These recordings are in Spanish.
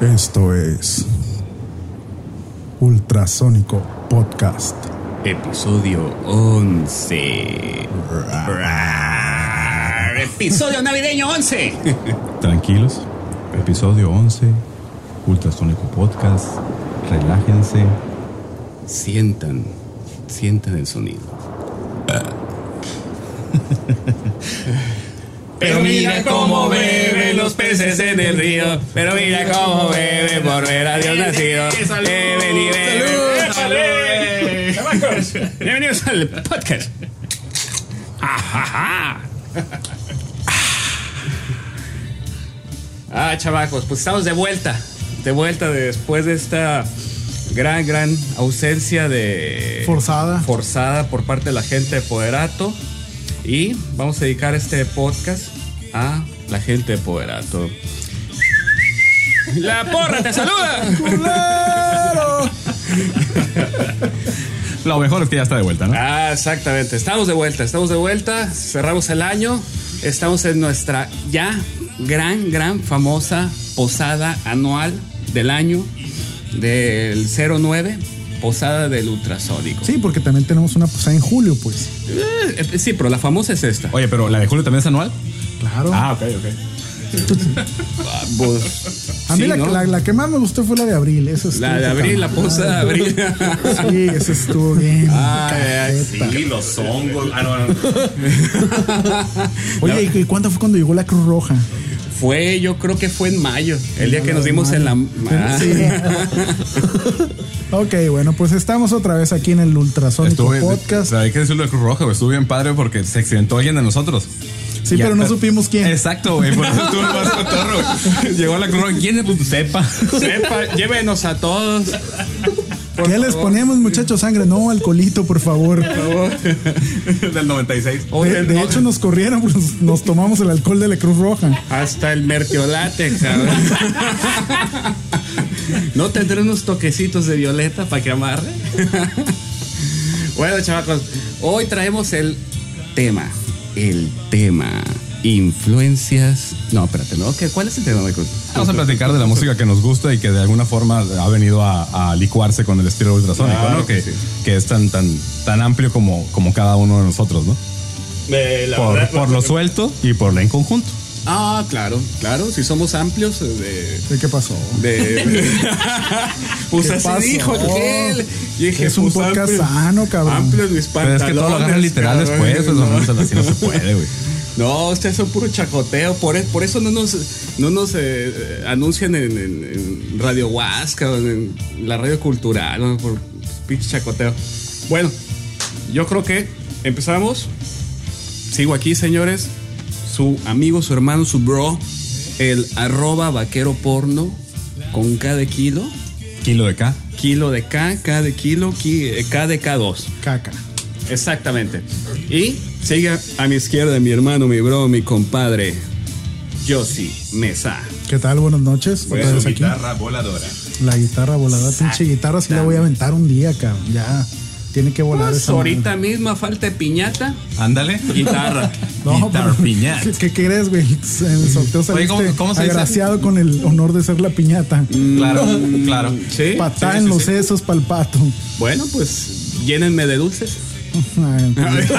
Esto es Ultrasónico Podcast. Episodio 11. Episodio navideño 11. Tranquilos, episodio 11, Ultrasónico Podcast, relájense. Sientan, sientan el sonido. Pero mira cómo beben los peces en el río. Pero mira cómo beben por ver a Dios nacido. Beben y beben. ¡Salud! Bienvenidos al podcast. Ajaja. Ah, chavacos, pues estamos de vuelta. De vuelta después de esta gran, gran ausencia de. Forzada. Forzada por parte de la gente de Poderato. Y vamos a dedicar este podcast a la gente de Poderato. ¡La porra te saluda! Lo mejor es que ya está de vuelta, ¿no? Ah, exactamente. Estamos de vuelta, estamos de vuelta. Cerramos el año. Estamos en nuestra ya gran, gran famosa posada anual del año del 09, posada del ultrasónico. Sí, porque también tenemos una posada en julio, pues. Eh, eh, sí, pero la famosa es esta. Oye, pero la de Julio también es anual. Claro. Ah, ok, ok. Ah, pues, a mí sí, la, ¿no? la- la que más me gustó fue la de abril. Estuvo La de abril, la posada de abril. Sí, esa estuvo bien. Ay, ay, cajeta. los hongos. Ah, no, no. Oye, ¿y cuánto fue cuando llegó la Cruz Roja? Fue, yo creo que fue en mayo, el día que nos dimos en la. Ah. Sí. ok, bueno, pues estamos otra vez aquí en el Ultrasónico Estuve, Podcast. Hay que decirlo de Cruz Roja, güey. Estuvo bien padre porque se accidentó alguien de nosotros. Sí, Ya, pero no supimos quién. Exacto, güey. Por eso estuvo más cotorro. güey. Llegó la Cruz Roja. ¿Quién es? Pues sepa. Sepa, llévenos a todos. Por ¿Qué les favor. ponemos, muchachos? Sangre, no, alcoholito, por favor. Del 96. Oye, de de no, hecho, nos corrieron, pues nos, tomamos el alcohol de la Cruz Roja. hasta el mertiolate, ¿sabes? ¿No tendré unos toquecitos de violeta para que amarre? bueno, chavacos, hoy traemos el tema. El tema. Influencias. No, espérate, ¿no? ¿Qué- ¿Cuál es el tema, Michael? Vamos a platicar de la música que nos gusta y que de alguna forma ha venido a, a licuarse con el estilo ultrasónico, Claro ¿no? que Que, sí. que es tan, tan, tan amplio como, como cada uno de nosotros, ¿no? Por, por lo suelto y por la en conjunto. Ah, claro, claro. Si somos amplios eh, de. ¿De ¿Qué pasó? de pues ¿Qué así pasó? dijo aquel. Y dije, Es un pues, podcast amplios- sano, cabrón. Amplios mis Pero es que todo lo agarran pantalones, literal cabrón. después, pues no, así no se puede, güey. No, ustedes son puro chacoteo. Por, e- por eso no nos, no nos eh, anuncian en, en- en Radio Huasca o en la radio cultural. ¿no? Por pinche chacoteo. Bueno, yo creo que empezamos. Sigo aquí, señores. Su amigo, su hermano, su bro, el arroba vaquero porno con K de kilo. Kilo de K. Kilo de K, K de kilo, ki- eh, K de K2. Caca. Exactamente. Y siga a mi izquierda mi hermano, mi bro, mi compadre, Josi Mesa. ¿Qué tal? Buenas noches. Otra vez aquí. voladora. La guitarra voladora, pinche guitarra, sí la voy a aventar un día, cabrón. Ya tiene que volar Pues esa ahorita misma falta de piñata, Ándale. guitarra. No, Guitar pero- piñata. ¿Qué, qué crees, güey? En el sorteo saliste ¿cómo- cómo se dice? agraciado con el honor de ser la piñata. Claro, claro. Sí. Patá sí, en sí, los sí. sesos pa'l pato. Bueno, pues llénenme de dulces. Ah, entonces,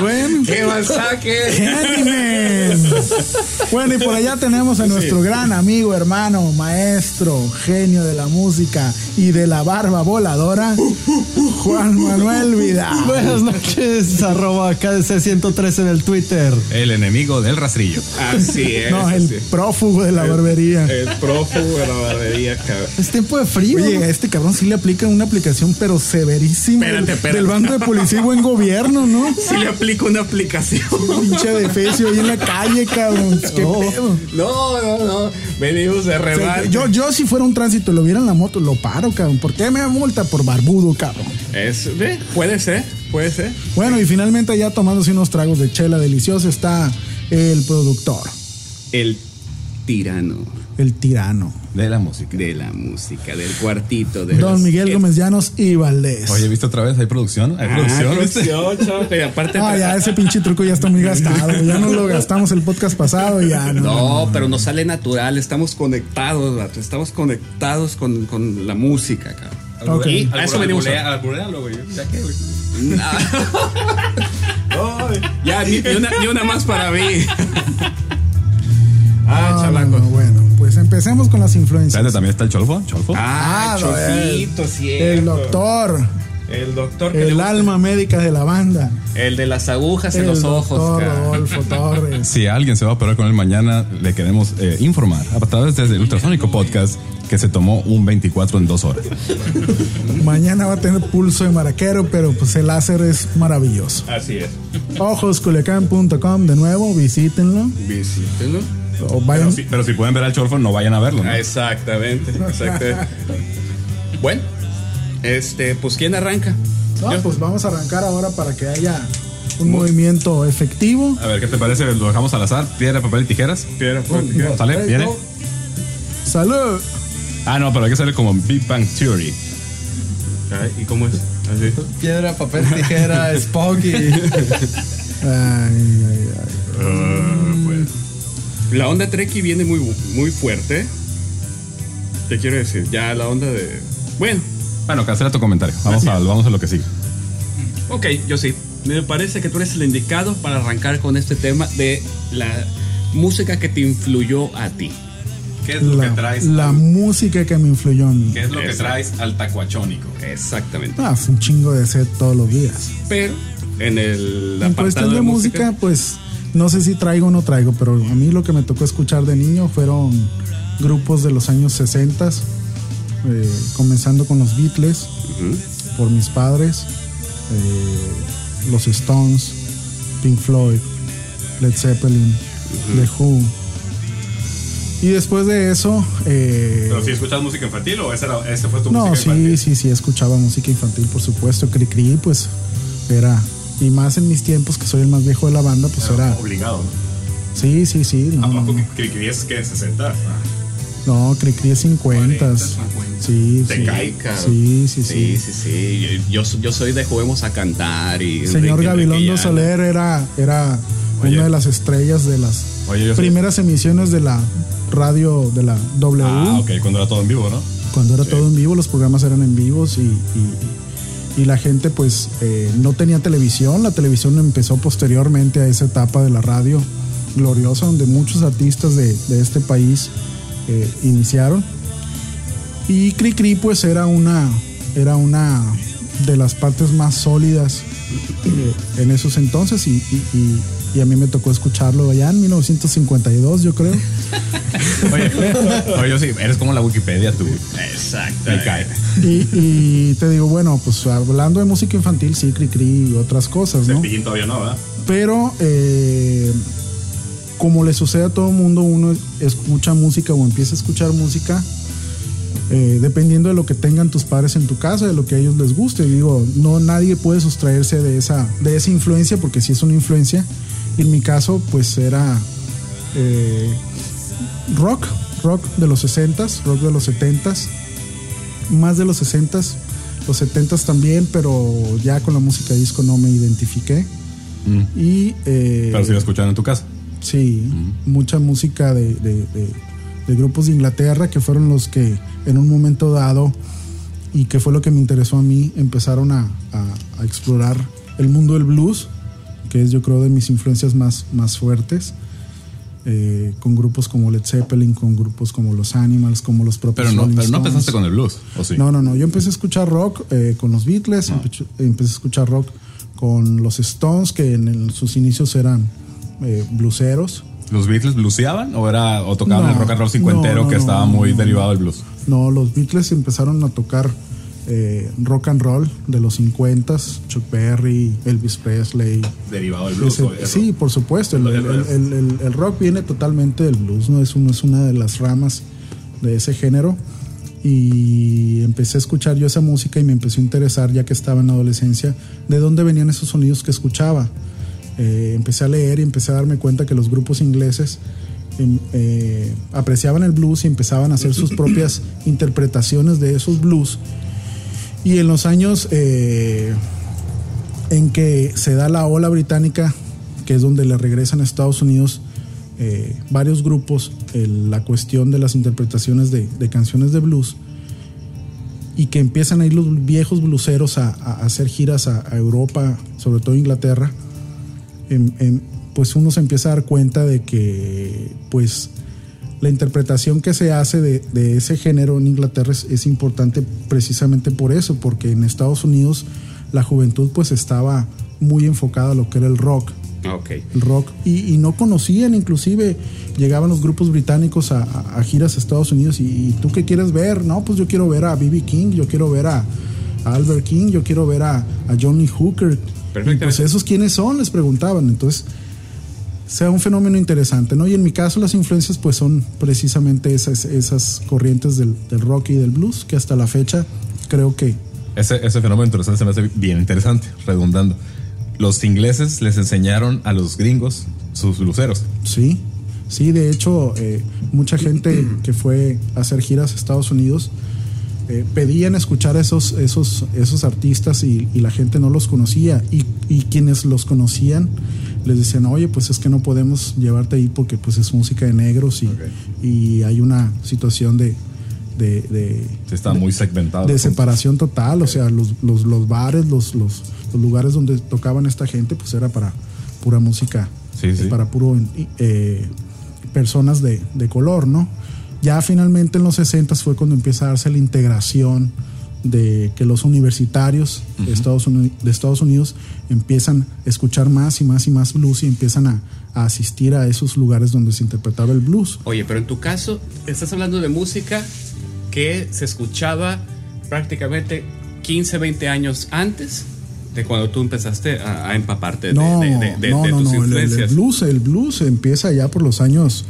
Bueno. ¡Qué mal saque! Candyman. Bueno, y por allá tenemos a nuestro gran amigo, hermano, maestro, genio de la música y de la barba voladora, Juan Manuel Vidal. Buenas noches, arroba KDC113 en el Twitter. El enemigo del rastrillo. Así es. No, el prófugo de la barbería. El prófugo de la barbería, cabrón. Es tiempo de frío. Oye, a este cabrón sí le aplican una aplicación, pero severísima. Espérate, del- espérate. Del bando de policía y buen gobierno, ¿no? Si le aplico una aplicación. Pinche defecio ahí en la calle, cabrón. Qué No. pedo. No, no, no. Venimos de O sea, yo, yo si fuera un tránsito y lo viera en la moto, lo paro, cabrón. ¿Por qué me multa? Por barbudo, cabrón. Es, eh, puede ser, puede ser. Bueno, y finalmente ya tomándose unos tragos de chela deliciosa está el productor. El tirano. El tirano. De la música. De la música, del cuartito. De Don los- Miguel Gómez Llanos y Valdés. Oye, ¿viste otra vez? ¿Hay producción? ¿Hay Ah, producción? ¿viste? producción, chavo, pero aparte. Ah, ya ese pinche truco ya está muy gastado. Ya no lo gastamos el podcast pasado y ya no. No, pero nos sale natural, estamos conectados, vato, estamos conectados con, con la música, cabrón. Ok. Y a eso venimos. a- güey. ¿Ya qué, güey? ya, ni, ni una, ni una más para mí. ah, Ah, chalaco. Empecemos con las influencias. ¿Sabes? También está el Cholfo. ¿Cholfo? Ah, Ah, no, Chofito, cierto. El doctor, El doctor que le el alma médica de la banda. El de las agujas en los ojos. Rodolfo Torres. Si alguien se va a operar con él mañana, le queremos eh, informar a través desde el Ultrasónico Podcast que se tomó un 24 en dos horas. Mañana va a tener pulso de maraquero, pero pues el láser es maravilloso. Así es. Ojosculiacán.com, de nuevo, visítenlo. Visítenlo. O vayan. Pero si, pero si pueden ver al Cholfo, no vayan a verlo. ¿no? Ah, Exactamente, exactamente. bueno, este, pues ¿quién arranca? No, Yo. pues vamos a arrancar ahora para que haya un movimiento efectivo. A ver, ¿qué te parece? Lo dejamos al azar. Piedra, papel y tijeras. Piedra, papel, tijera. ¿Sale? Let's ¿Viene? go. Salud. Ah, no, pero hay que salir como Big Bang Theory. ¿Y cómo es? ¿Así? Piedra, papel, tijera, Spock y... Ay, ay, ay. La onda Treki viene muy, muy fuerte. Te quiero decir, ya la onda de. Bueno, Bueno, cancela tu comentario. Vamos a, vamos a lo que sigue. ok, yo sí. Me parece que tú eres el indicado para arrancar con este tema de la música que te influyó a ti. ¿Qué es La, la música que me influyó en mí. ¿Qué es lo que traes al tacuachónico? Exactamente. Ah, es un chingo de sed todos los días. Pero en el En apartado cuestión de música, pues no sé si traigo o no traigo, pero a mí lo que me tocó escuchar de niño fueron grupos de los años 60, eh, comenzando con los Beatles, por mis padres, eh, los Stones, Pink Floyd, Led Zeppelin, The Who. Y después de eso, eh, ¿Pero si escuchas música infantil o esa, era, esa fue tu no, música sí, infantil? sí, sí, escuchaba música infantil, por supuesto. Cri Cri, pues era. Y más en mis tiempos, que soy el más viejo de la banda, pues era. Obligado, ¿no? Sí, sí, sí. No, ¿A no, poco no. que Cricri es que 60? No, Cri Cri es 50. 40, Sí, sí. cabrón. Sí, sí, Sí, sí. sí, sí. Yo, yo, soy de Juguemos a Cantar y. Señor Enrique Gabilondo. Soler era, era Oye. una de las estrellas de las Oye, primeras emisiones de la radio de la W. Ah, ok, cuando era todo en vivo, ¿no? cuando era todo en vivo, los programas eran en vivos y, y- y la gente pues eh, no tenía televisión, la televisión empezó posteriormente a esa etapa de la radio gloriosa donde muchos artistas de, de este país eh, iniciaron. Y Cri Cri pues era una, era una de las partes más sólidas eh, en esos entonces y- y a mí me tocó escucharlo allá en 1952 yo creo. Oye, oye, yo sí, eres como la Wikipedia, tú. Exacto. Me cae. Y, y te digo, bueno, pues hablando de música infantil, sí, Cri Cri y otras cosas, ¿no? Cepillín todavía no, ¿verdad? Pero eh, como le sucede a todo mundo, uno escucha música o empieza a escuchar música eh, dependiendo de lo que tengan tus padres en tu casa, de lo que a ellos les guste. Digo, no nadie puede sustraerse de esa, de esa influencia, porque si es una influencia. En mi caso, pues era eh, rock, rock de los 60s, rock de los 70s, más de los 60s, los 70s también, pero ya con la música disco no me identifiqué. Y eh, Pero si lo escucharon en tu casa. sí, mucha música de, de- de- de grupos de Inglaterra que fueron los que en un momento dado y que fue lo que me interesó a mí, empezaron a, a- a explorar el mundo del blues, que es yo creo de mis influencias más, más fuertes. eh, con grupos como Led Zeppelin, con grupos como los Animals, como los propios Pero no, Rolling pero no empezaste con el blues, ¿o sí? No, no, no. Yo empecé a escuchar rock eh, con los Beatles, Ah. empe- empecé a escuchar rock con los Stones, que en el- sus inicios eran eh, bluseros. ¿Los Beatles bluseaban o era o tocaban No, el rock and roll cincuentero no, que estaba muy derivado del blues? No, los Beatles empezaron a tocar eh, rock and roll de los 50 Chuck Berry, Elvis Presley. Derivado del blues. Ese- sí, por supuesto. El, rock viene totalmente del blues, no es, un- es una de las ramas de ese género. Y empecé a escuchar yo esa música y me empezó a interesar, ya que estaba en la adolescencia, de dónde venían esos sonidos que escuchaba. Eh, empecé a leer y empecé a darme cuenta que los grupos ingleses em, eh, apreciaban el blues y empezaban a hacer sus propias interpretaciones de esos blues. Y en los años eh, en que se da la ola británica, que es donde le regresan a Estados Unidos eh, varios grupos, la cuestión de las interpretaciones de, canciones de blues, y que empiezan a ir los viejos bluseros a, hacer giras a, Europa, sobre todo Inglaterra, pues uno se empieza a dar cuenta de que pues la interpretación que se hace de, ese género en Inglaterra es, importante precisamente por eso, porque en Estados Unidos la juventud pues estaba muy enfocada a lo que era el rock. Okay. El rock. Y, no conocían, inclusive llegaban los grupos británicos a, giras a Estados Unidos y, tú qué quieres ver? No, pues yo quiero ver a B.B. King, yo quiero ver a, Albert King, yo quiero ver a, Johnny Hooker. Perfecto. Pues esos quiénes son, les preguntaban. Entonces, sea un fenómeno interesante, ¿no? Y en mi caso las influencias pues son precisamente esas, esas corrientes del, rock y del blues que hasta la fecha creo que... Ese, ese fenómeno interesante se me hace bien interesante, redundando. Los ingleses les enseñaron a los gringos sus luceros. Sí, sí, de hecho eh, mucha gente que fue a hacer giras a Estados Unidos eh, pedían escuchar a esos, esos, esos artistas y, la gente no los conocía y, y quienes los conocían les decían, oye, pues es que no podemos llevarte ahí porque pues es música de negros y, y hay una situación de... de, está muy segmentado. De separación total, o sea, los, los, los bares, los, los, lugares donde tocaban esta gente, pues era para pura música, para puro eh, personas de, de color, ¿no? Ya finalmente en los 60 fue cuando empieza a darse la integración de que los universitarios de, Estados Unidos, de Estados Unidos empiezan a escuchar más y más y más blues y empiezan a, asistir a esos lugares donde se interpretaba el blues. Oye, pero en tu caso, estás hablando de música que se escuchaba prácticamente 15, 20 años antes de cuando tú empezaste a, empaparte de, no, de, no, no, no, El, blues, el blues empieza ya por los años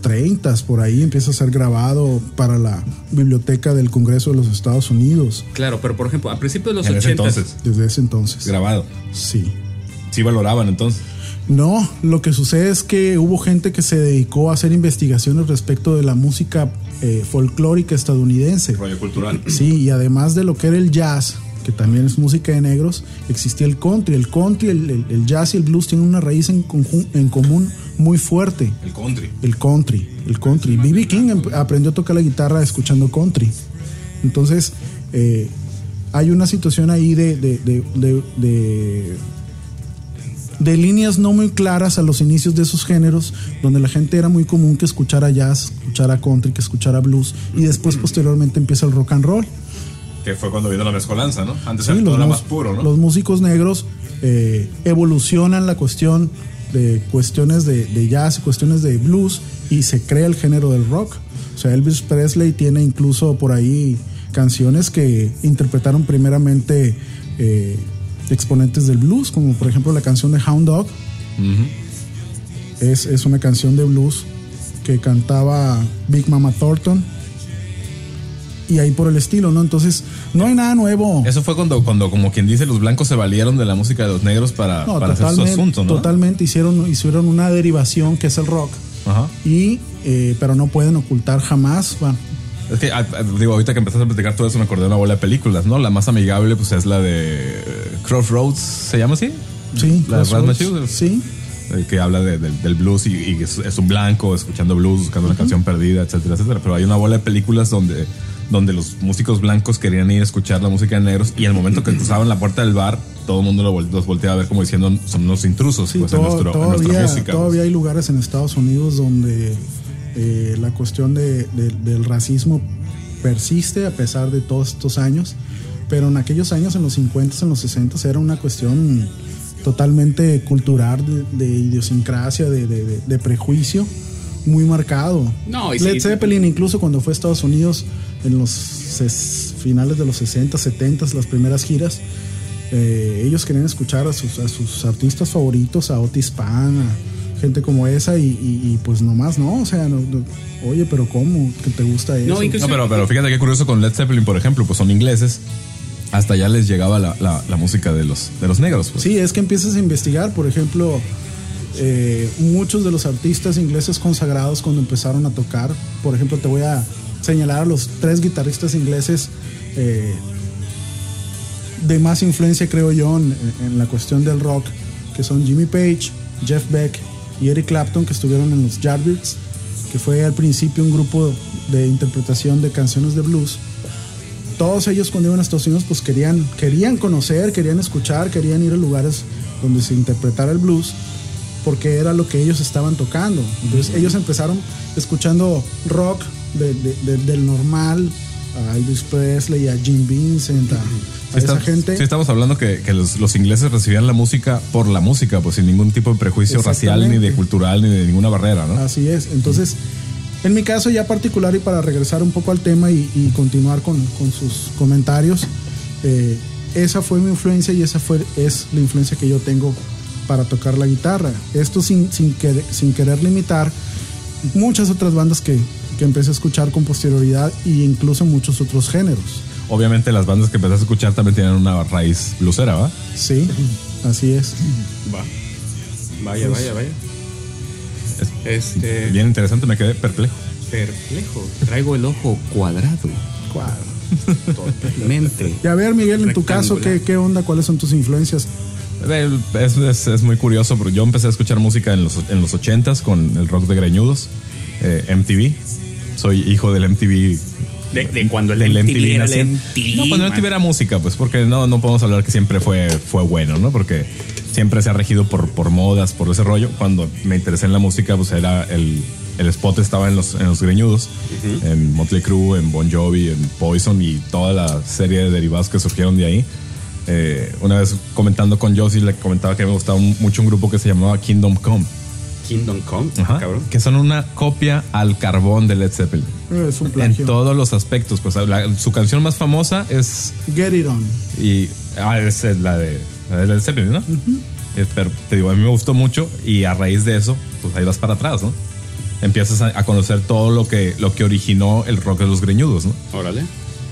30, eh, por ahí empieza a ser grabado para la biblioteca del Congreso de los Estados Unidos. Claro, pero por ejemplo, a principios de los 80. entonces. Desde ese entonces. Grabado. Sí. Sí valoraban entonces. No, lo que sucede es que hubo gente que se dedicó a hacer investigaciones respecto de la música eh, folclórica estadounidense. Rollo cultural. Sí, y además de lo que era el jazz, que también es música de negros, existía el country. El country, el, jazz y el blues tienen una raíz en, en común muy fuerte. El country. El country, el country. B.B. King em, aprendió a tocar la guitarra escuchando country. Entonces, eh, hay una situación ahí de, de, de, de, líneas no muy claras a los inicios de esos géneros, donde la gente era muy común que escuchara jazz, escuchara country, que escuchara blues, y después posteriormente empieza el rock and roll que fue cuando vino la mezcolanza, ¿no? Antes era todo más puro, ¿no? Los músicos negros eh, evolucionan la cuestión de cuestiones de, jazz y cuestiones de blues y se crea el género del rock. O sea, Elvis Presley tiene incluso por ahí canciones que interpretaron primeramente eh, exponentes del blues, como por ejemplo la canción de Hound Dog. es, es una canción de blues que cantaba Big Mama Thornton y ahí por el estilo, ¿no? Entonces, no hay nada nuevo. Eso fue cuando, cuando como quien dice, los blancos se valieron de la música de los negros para, para hacer su asunto, ¿no? Totalmente, hicieron, hicieron una derivación que es el rock. Ajá. Y, eh, pero no pueden ocultar jamás, bueno, es que, digo, ahorita que empezaste a platicar todo eso, me acordé de una bola de películas, ¿no? La más amigable, pues es la de Crossroads, ¿se llama así? Sí, la de Sí. Eh, que habla del blues y, es, un blanco escuchando blues, buscando una canción perdida, etcétera, etcétera. Pero hay una bola de películas donde donde los músicos blancos querían ir a escuchar la música de negros y al momento que cruzaban la puerta del bar, todo el mundo los volteaba a ver como diciendo son unos intrusos pues, en, nuestro, todavía, música. Todavía hay lugares en Estados Unidos donde eh, la cuestión del racismo persiste a pesar de todos estos años, pero en aquellos años, en los 50, en los 60, era una cuestión totalmente cultural, de, idiosincrasia, de, prejuicio muy marcado. No, Led Zeppelin, incluso cuando fue a Estados Unidos, en los finales de los 60, 70, las primeras giras, eh, ellos querían escuchar a sus, a sus artistas favoritos, a Otis Pan, a gente como esa, y, pues nomás no, o sea, oye, pero ¿cómo? ¿Que te gusta eso? No, pero, pero fíjate qué curioso con Led Zeppelin, por ejemplo, pues son ingleses. Hasta allá les llegaba la, música de los, de los negros. Pues. Sí, es que empiezas a investigar, por ejemplo, eh, muchos de los artistas ingleses consagrados cuando empezaron a tocar, por ejemplo, te voy a señalar a los tres guitarristas ingleses eh, de más influencia, creo yo, en, en la cuestión del rock, que son Jimmy Page, Jeff Beck y Eric Clapton, que estuvieron en los Yardbirds, que fue al principio un grupo de interpretación de canciones de blues. Todos ellos cuando iban a Estados Unidos pues querían, querían conocer, querían escuchar, querían ir a lugares donde se interpretara el blues, porque era lo que ellos estaban tocando. Entonces ellos empezaron escuchando rock de- de- de- del normal, a Elvis Presley, a Jim Vincent, a, esa gente. sí, estamos hablando que, que los, los ingleses recibían la música por la música, pues sin ningún tipo de prejuicio racial, ni de cultural, ni de ninguna barrera, ¿no? Así es. Entonces, en mi caso ya particular y para regresar un poco al tema y, y continuar con, con sus comentarios, eh, esa fue mi influencia y esa fue, es la influencia que yo tengo para tocar la guitarra. Esto sin, sin, querer, sin querer limitar muchas otras bandas que, que empecé a escuchar con posterioridad e incluso muchos otros géneros. Obviamente las bandas que empezaste a escuchar también tienen una raíz blusera, ¿va? Sí, así es. Va. Vaya, vaya, vaya. Este. Bien interesante, me quedé perplejo. Perplejo. Traigo el ojo cuadrado. Totalmente. Y a ver, Miguel, en tu caso. ¿qué, ¿qué onda? ¿Cuáles son tus influencias? Es, es- es muy curioso, porque yo empecé a escuchar música en los, en los 80s con el rock de greñudos, eh, MTV. Soy hijo del MTV. De, de cuando el del MTV era el naciente. MTV, No, cuando el. MTV era música, pues porque no, no podemos hablar que siempre fue, fue bueno, ¿no? Porque siempre se ha regido por, por modas, por ese rollo. Cuando me interesé en la música, pues era el, el spot estaba en los, en los greñudos, en Motley Crue, en Bon Jovi, en Poison y toda la serie de derivados que surgieron de ahí. Eh, una vez comentando con Josie, le comentaba que me gustaba un- mucho un grupo que se llamaba Kingdom Come, Kingdom Come, Ajá, cabrón. que son una copia al carbón de Led Zeppelin. Es un En plagio. todos los aspectos, pues la- su canción más famosa es Get It On. y ah, es la de la de Led Zeppelin, ¿no? Eh, Pero te digo, a mí me gustó mucho y a raíz de eso, pues ahí vas para atrás, ¿no? Empiezas a, a conocer todo lo que lo que originó el rock de los greñudos, ¿no? Órale.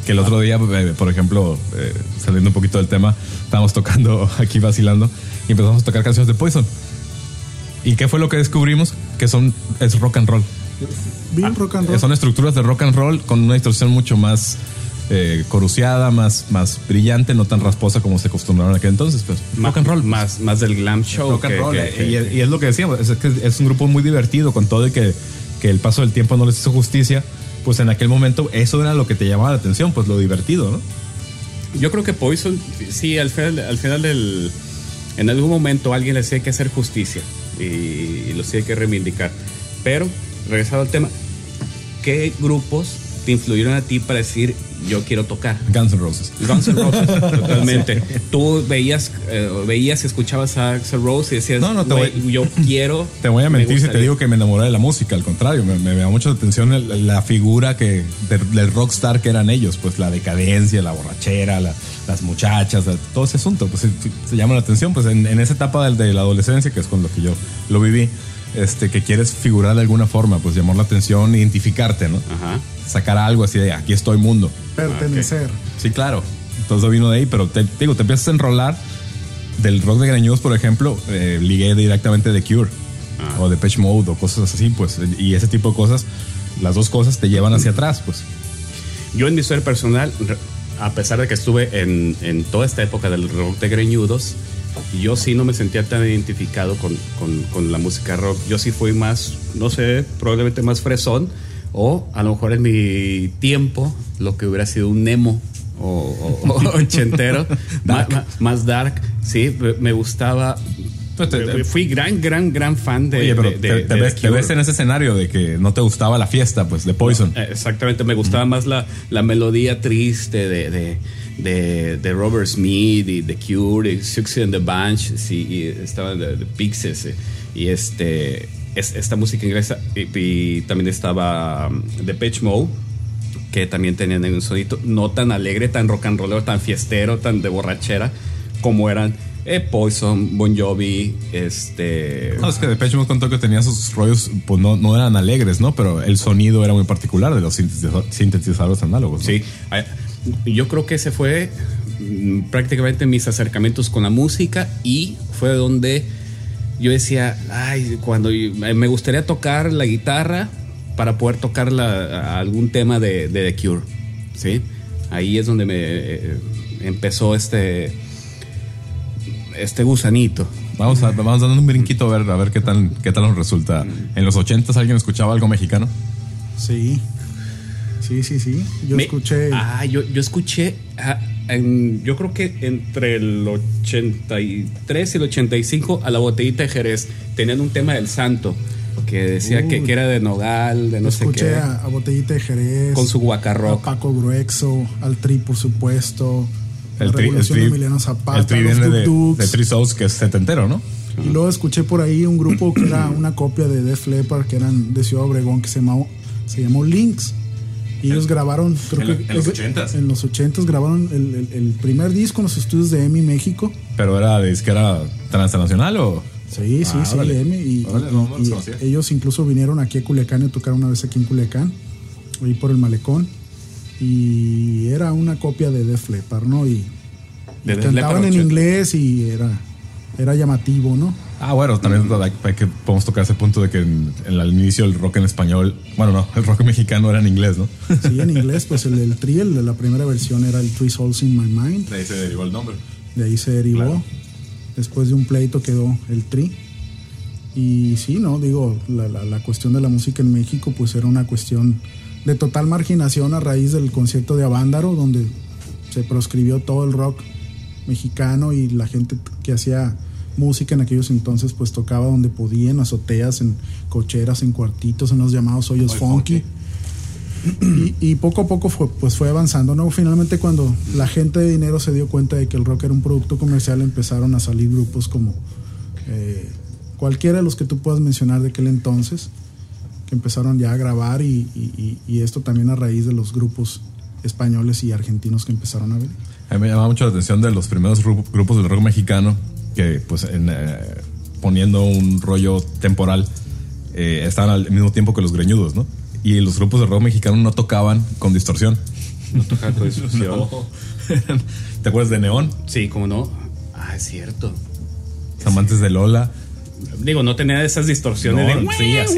Que el otro día, eh, por ejemplo, eh, saliendo un poquito del tema, estábamos tocando aquí vacilando y empezamos a tocar canciones de Poison. ¿Y qué fue lo que descubrimos? Que son es rock and roll. Bien rock and roll. Ah, Son estructuras de rock and roll con una distorsión mucho más eh, coruciada, más, más brillante, no tan rasposa como se acostumbraron en aquel entonces. Pues, rock and roll. Más, más del glam show. rock and que- roll. que- que- y, es- y es lo que decíamos, es, que es un grupo muy divertido con todo y que, que el paso del tiempo no les hizo justicia. Pues en aquel momento eso era lo que te llamaba la atención, pues lo divertido, ¿no? Yo creo que Poison, sí, al final, al final del. En algún momento alguien les tiene que hacer justicia y, y los tiene que reivindicar. Pero, regresado al tema, ¿qué grupos te influyeron a ti para decir yo quiero tocar? Guns N' Roses. Guns N' Roses, totalmente. Tú veías, eh, veías y escuchabas a Axel Rose y decías, No, no, te "Güey, voy- yo quiero. Te voy a me mentir si te gustaría". digo que me enamoré de la música, al contrario, me, me da mucha atención el- la figura que de- del rockstar que eran ellos, pues la decadencia, la borrachera, la- las muchachas, todo ese asunto, pues se, se llama la atención, pues en, en esa etapa del- de, la adolescencia, que es con lo que yo lo viví, este, que quieres figurar de alguna forma, pues llamar la atención, identificarte, ¿no? Ajá. Sacar algo así de aquí estoy mundo. Pertenecer. Sí, claro. Entonces vino de ahí, pero te digo, te empiezas a enrolar del rock de greñudos, por ejemplo, eh, ligué directamente de Cure Ah. o de Pitch Mode o cosas así, pues, y ese tipo de cosas, las dos cosas te llevan hacia atrás, pues. Yo en mi historia personal, a pesar de que estuve en, en toda esta época del rock de greñudos, yo sí no me sentía tan identificado con, con- con la música rock. Yo sí fui más, no sé, probablemente más fresón, o a lo mejor en mi tiempo lo que hubiera sido un Nemo o, o- o ochentero, Dark. Más, más dark. Sí, me- gustaba. Te- te- Fui gran, gran, gran fan de. Oye, pero de- te, de- te de ves, te ves en ese escenario de que no te gustaba la fiesta, pues, de Poison. Eh, Exactamente, me gustaba más la, la melodía triste de, de, de, Robert Smith y The Cure, y Suxy and the Bunch, sí, y estaban The, The Pixies, eh, y este, es- esta música inglesa, y, y también estaba um, The Pitch Mode, que también tenían un sonido no tan alegre, tan rock and rollero, tan fiestero, tan de borrachera, como eran eh, Poison, Bon Jovi, este... No, es que Depeche Mode contó que tenía sus rollos, pues no, no eran alegres, ¿no? Pero el sonido era muy particular de los sintetiza- sintetizadores análogos. ¿no? Sí, yo creo que ese fue mm, prácticamente mis acercamientos con la música y fue donde yo decía, ay, cuando me gustaría tocar la guitarra para poder tocar la- algún tema de, de The Cure, ¿sí? Ahí es donde me eh, empezó este, este gusanito. Vamos, a, vamos dando un brinquito a ver, a ver qué tal, qué tal nos resulta. En los 80 alguien escuchaba algo mexicano. Sí. Sí, sí, sí. Yo Me- escuché. Ah, yo, yo escuché. ah, en- yo creo que entre el 83 y el 85 a la botellita de Jerez tenían un tema del santo que decía que, era de Nogal, de no sé escuché qué. a, a Botellita de Jerez. Con su a guacarrock. Paco Gruexo, al Tri, por supuesto. El la tri, el tri- de Emiliano Zapata. el tri los viene de. Three Souls, que es setentero, ¿no? Y luego escuché por ahí un grupo que era una copia de Def Leppard, que eran de Ciudad Obregón, que se llamó, se llamó Lynx. Y ellos grabaron, creo en que. en los es- 80s. En los 80s grabaron el, el- el primer disco en los estudios de EMI México. Pero era de disquera transnacional o. Sí, sí, Ah, sí, órale. EMI. Y, Órale, y- no, ellos incluso vinieron aquí a Culiacán y tocaron una vez aquí en Culiacán, ahí por el Malecón. Y era una copia de Def Leppard, ¿no? Y, De y Def cantaban Leppard en 80. inglés y era, era llamativo, ¿no? Ah, bueno, también hay hay que podemos tocar ese punto de que en, en el inicio el rock en español, bueno, no, el rock mexicano era en inglés, ¿no? Sí, en inglés, pues el, el tri, el de la primera versión era el Three Souls in My Mind. De ahí se derivó el nombre. De ahí se derivó. Claro. Después de un pleito quedó el tri. Y sí, no, digo, la, la- la cuestión de la música en México, pues era una cuestión de total marginación a raíz del concierto de Avándaro, donde se proscribió todo el rock mexicano y la gente que hacía música en aquellos entonces, pues tocaba donde podía, en azoteas, en cocheras, en cuartitos, en los llamados hoyos Hoy funky. Y, y poco a poco fue, pues fue avanzando, ¿no? Finalmente cuando la gente de dinero se dio cuenta de que el rock era un producto comercial, empezaron a salir grupos como eh, cualquiera de los que tú puedas mencionar de aquel entonces, que empezaron ya a grabar y, y- esto también a raíz de los grupos españoles y argentinos que empezaron a venir. A mí me llamaba mucho la atención de los primeros gru- grupos del rock mexicano que, pues, en, eh, poniendo un rollo temporal, eh, estaban al mismo tiempo que los greñudos, ¿no? Y los grupos de rock mexicano no tocaban con distorsión. No tocar con distorsión. ¿Te acuerdas de Neón? Sí, como no. Ah, es cierto. Los amantes de Lola. Digo, no tenía esas distorsiones No, de. sí, así.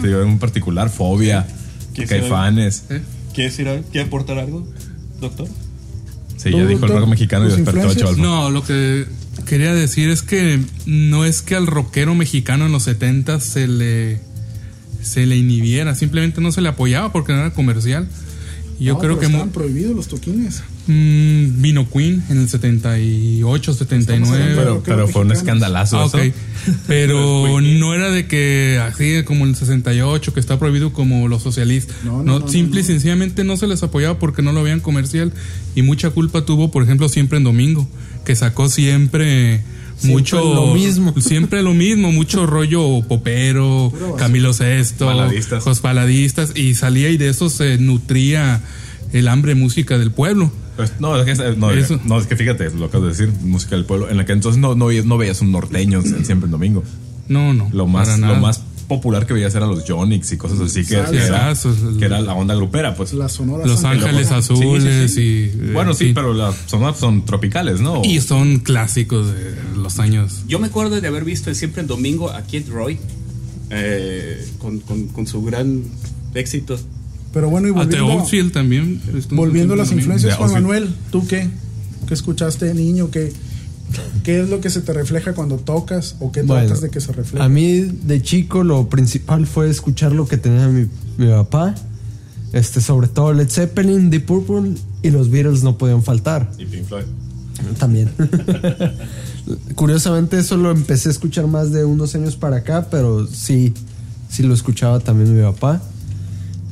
sí, en particular, Fobia, ¿Qué Caifanes. ¿Eh? ¿Quieres ir a, ¿Quiere aportar algo, doctor? Sí, ¿Tú, ya dijo el rock mexicano y ¿Tus despertó a? Chaval. No, lo que quería decir es que no es que al rockero mexicano en los 70 se le se le inhibiera, simplemente no se le apoyaba porque no era comercial. Yo No, creo pero que estaban prohibidos los toquines. mm, vino Queen en el 78, 79. Pero, pero fue un escandalazo Ah, eso. Pero no era de que así como el 68 que está prohibido como los socialistas. No, No, no, no, simple no, y sencillamente no se les apoyaba porque no lo veían comercial y mucha culpa tuvo, por ejemplo, siempre en domingo, que sacó siempre Siempre mucho lo mismo. siempre lo mismo, mucho rollo popero. Camilo Sesto, Baladistas. los baladistas y salía y de eso se nutría el hambre música del pueblo. Pues, no, es que, no, Eso. no, es que fíjate, lo acabo de decir, música del pueblo. En la que entonces no, no, veías- no veías un norteño siempre en domingo. No, no. Lo más, lo más popular que veías eran los Jonix y cosas así, que, era, que la onda grupera, pues. La Sonora Los. Ángeles Sí, sí, Azules sí. y eh, Bueno, sí, sí. pero las son, son tropicales, ¿no? Y son clásicos de los años. Yo me acuerdo de haber visto siempre en domingo a Kid Roy eh, con, con- con su gran éxito. Pero bueno, y A The volviendo, Outfield también. volviendo a las influencias, Juan. Manuel, ¿tú qué? ¿Qué escuchaste de niño? ¿Qué, ¿Qué es lo que se te refleja cuando tocas? ¿O qué Bueno, tratas de que se refleje? A mí de chico lo principal fue escuchar lo que tenía mi, mi papá. Este, sobre todo Led Zeppelin, Deep Purple y los Beatles no podían faltar. Y Pink Floyd. También. Curiosamente eso lo empecé a escuchar más de unos años para acá, pero sí, sí lo escuchaba también mi papá.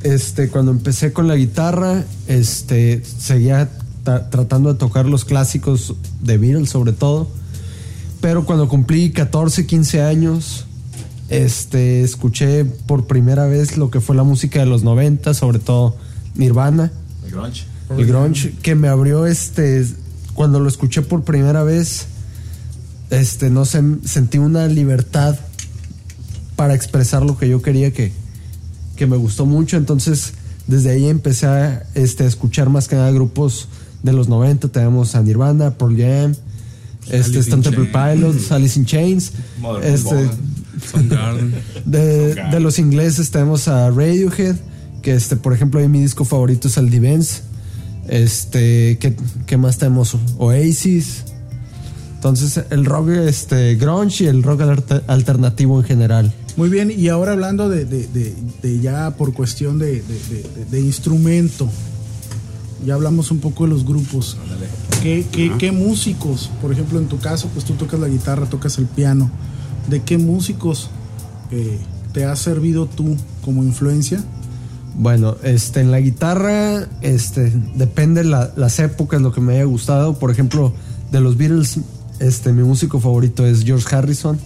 Este, cuando empecé con la guitarra, este, seguía tratando de tocar los clásicos de Beatles sobre todo. Pero cuando cumplí 14, 15 años, este, escuché por primera vez lo que fue la música de los 90, sobre todo Nirvana El grunge. el grunge que me abrió este cuando lo escuché por primera vez este no sé sentí una libertad para expresar lo que yo quería que que me gustó mucho entonces desde ahí empecé a este a escuchar más que nada grupos de los 90 tenemos a Nirvana Pearl Jam este, están Temple Pilots, Alice in Chains. Mother Este, de, de los ingleses tenemos a Radiohead, que este, por ejemplo, ahí mi disco favorito es el Divens. Este, ¿qué, qué más tenemos? Oasis. Entonces, el rock este, grunge y el rock alter- alternativo en general. Muy bien, y ahora hablando de, de- de- de ya por cuestión de, de- de- de instrumento, ya hablamos un poco de los grupos. ¿Qué, qué- qué músicos, por ejemplo, en tu caso, pues tú tocas la guitarra, tocas el piano, ¿de qué músicos eh, te has servido tú como influencia? Bueno, este, en la guitarra, este, depende la- las épocas, lo que me haya gustado. Por ejemplo, de los Beatles, este, mi músico favorito es George Harrison.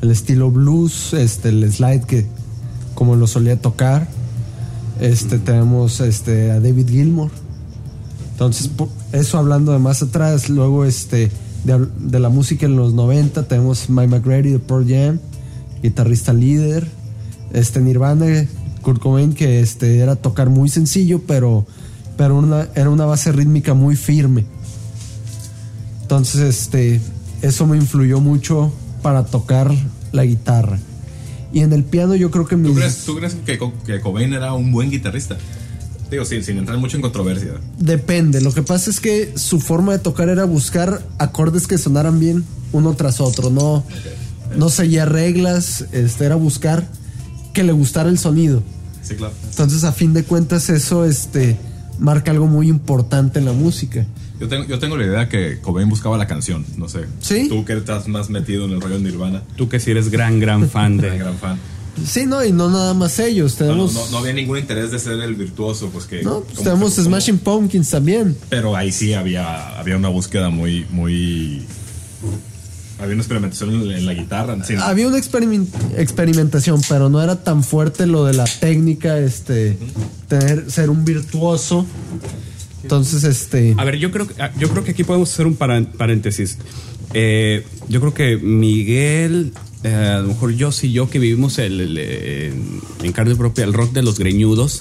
El estilo blues, este, el slide que como lo solía tocar. Este, tenemos este, a David Gilmour. Entonces, eso hablando de más atrás, luego este, de, de la música en los 90, tenemos Mike McGrady de Pearl Jam, guitarrista líder. Este Nirvana, Kurt Cobain, que este, era tocar muy sencillo, pero, pero una, era una base rítmica muy firme. Entonces, este, eso me influyó mucho para tocar la guitarra. Y en el piano yo creo que ¿Tú mis... crees, tú crees que, que Cobain era un buen guitarrista? Digo, sin, sin entrar mucho en controversia. Depende, lo que pasa es que su forma de tocar era buscar acordes que sonaran bien uno tras otro, no, no seguía reglas, este, era buscar que le gustara el sonido. Sí, claro. Entonces, a fin de cuentas, eso este, marca algo muy importante en la música. Yo tengo, yo tengo la idea que Cobain buscaba la canción, no sé. ¿Sí? Tú que estás más metido en el rollo de Nirvana, Tú que si eres gran, gran fan gran, de... gran fan. Sí, no, y no nada más ellos, No, no, tenemos... no, no había ningún interés de ser el virtuoso, pues que... No, pues tenemos Smashing Pumpkins también. Pero ahí sí había, había una búsqueda muy, muy... Había una experimentación en, en la guitarra. sí. Había una experimen- experimentación, pero no era tan fuerte lo de la técnica, este, tener, ser un virtuoso. Entonces, este, A ver, yo creo, que- yo creo que aquí podemos hacer un paréntesis. Eh, yo creo que Miguel, eh, a lo mejor yo sí, yo que vivimos el, el, eh, en carne propia el rock de los greñudos,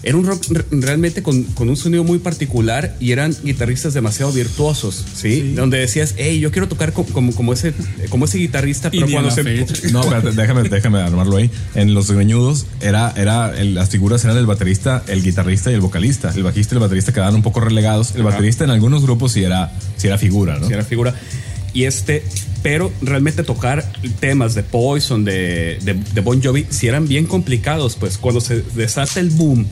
era un rock re- realmente con, con un sonido muy particular y eran guitarristas demasiado virtuosos, ¿sí? Donde decías, hey, yo quiero tocar co- como, como, ese, como ese guitarrista, pero cuando se... fecha. No, espérate, déjame, déjame armarlo ahí. En los greñudos era, era el- las figuras eran el baterista, el guitarrista y el vocalista. El bajista y el baterista quedaban un poco relegados. El Ajá. baterista en algunos grupos sí era, sí era figura, ¿no? si era figura. Y este, pero realmente tocar temas de Poison, de, de, de Bon Jovi, si eran bien complicados, pues cuando se desata el boom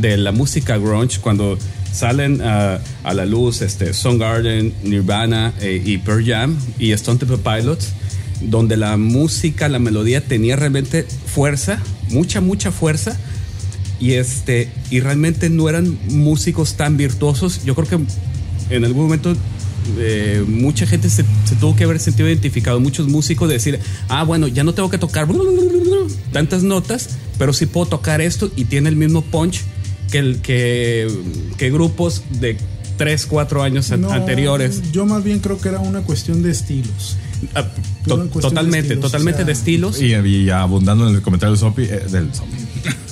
de la música grunge, cuando salen ah, a la luz este, Soundgarden, Nirvana eh, y Pearl Jam y Stone Temple Pilots, donde la música, la melodía tenía realmente fuerza, mucha, mucha fuerza, y este y realmente no eran músicos tan virtuosos. Yo creo que en algún momento eh, mucha gente se, se tuvo que haber sentido identificado muchos músicos de decir ah bueno ya no tengo que tocar tantas notas pero sí puedo tocar esto y tiene el mismo punch que el que, que grupos de 3, 4 años No, anteriores Yo más bien creo que era una cuestión de estilos. Ah, to- cuestión de totalmente estilos, totalmente o sea, de estilos Y, y abundando en el comentario del Sopi, eh, del Sopi.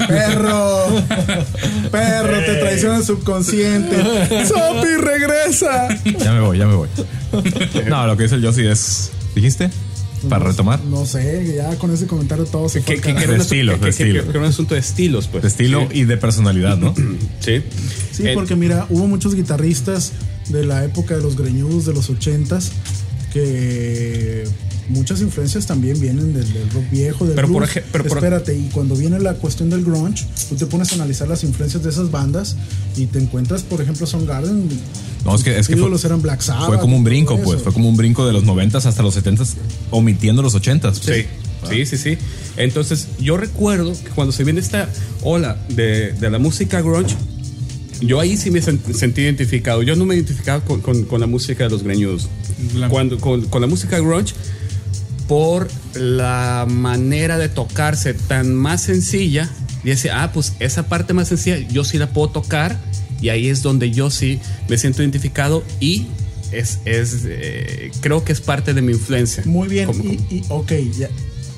Perro, perro, te traiciona el subconsciente. Sopi, regresa. Ya me voy, ya me voy. No, lo que dice el Yossi es. ¿Dijiste? Para retomar. No sé, ya con ese comentario todo se fue que, que- que carajo. era un De estilo, que- de que- estilo. que era un asunto de estilos pues De estilo Sí. y de personalidad, ¿no? sí Sí, Eh, porque mira, hubo muchos guitarristas de la época de los greñudos de los ochentas que muchas influencias también vienen del, del rock viejo, del Pero por blues. ej- pero por- Espérate, y cuando viene la cuestión del grunge, tú te pones a analizar las influencias de esas bandas y te encuentras, por ejemplo, Soundgarden. No, es que, es que fue, eran Black Sabbath. fue como un brinco, eso. pues. Fue como un brinco de los noventas hasta los setentas, omitiendo los ochentas. Sí, sí, sí, sí. Entonces, yo recuerdo que cuando se viene esta ola de, de la música grunge, yo ahí sí me sen- sentí identificado. Yo no me identificaba con, con- con la música de los greñudos. La- Cuando, con, con la música grunge, por la manera de tocarse tan más sencilla, y decía, ah, pues esa parte más sencilla yo sí la puedo tocar, y ahí es donde yo sí me siento identificado y es, es eh, creo que es parte de mi influencia. Muy bien, Como- y, y, ok, ya.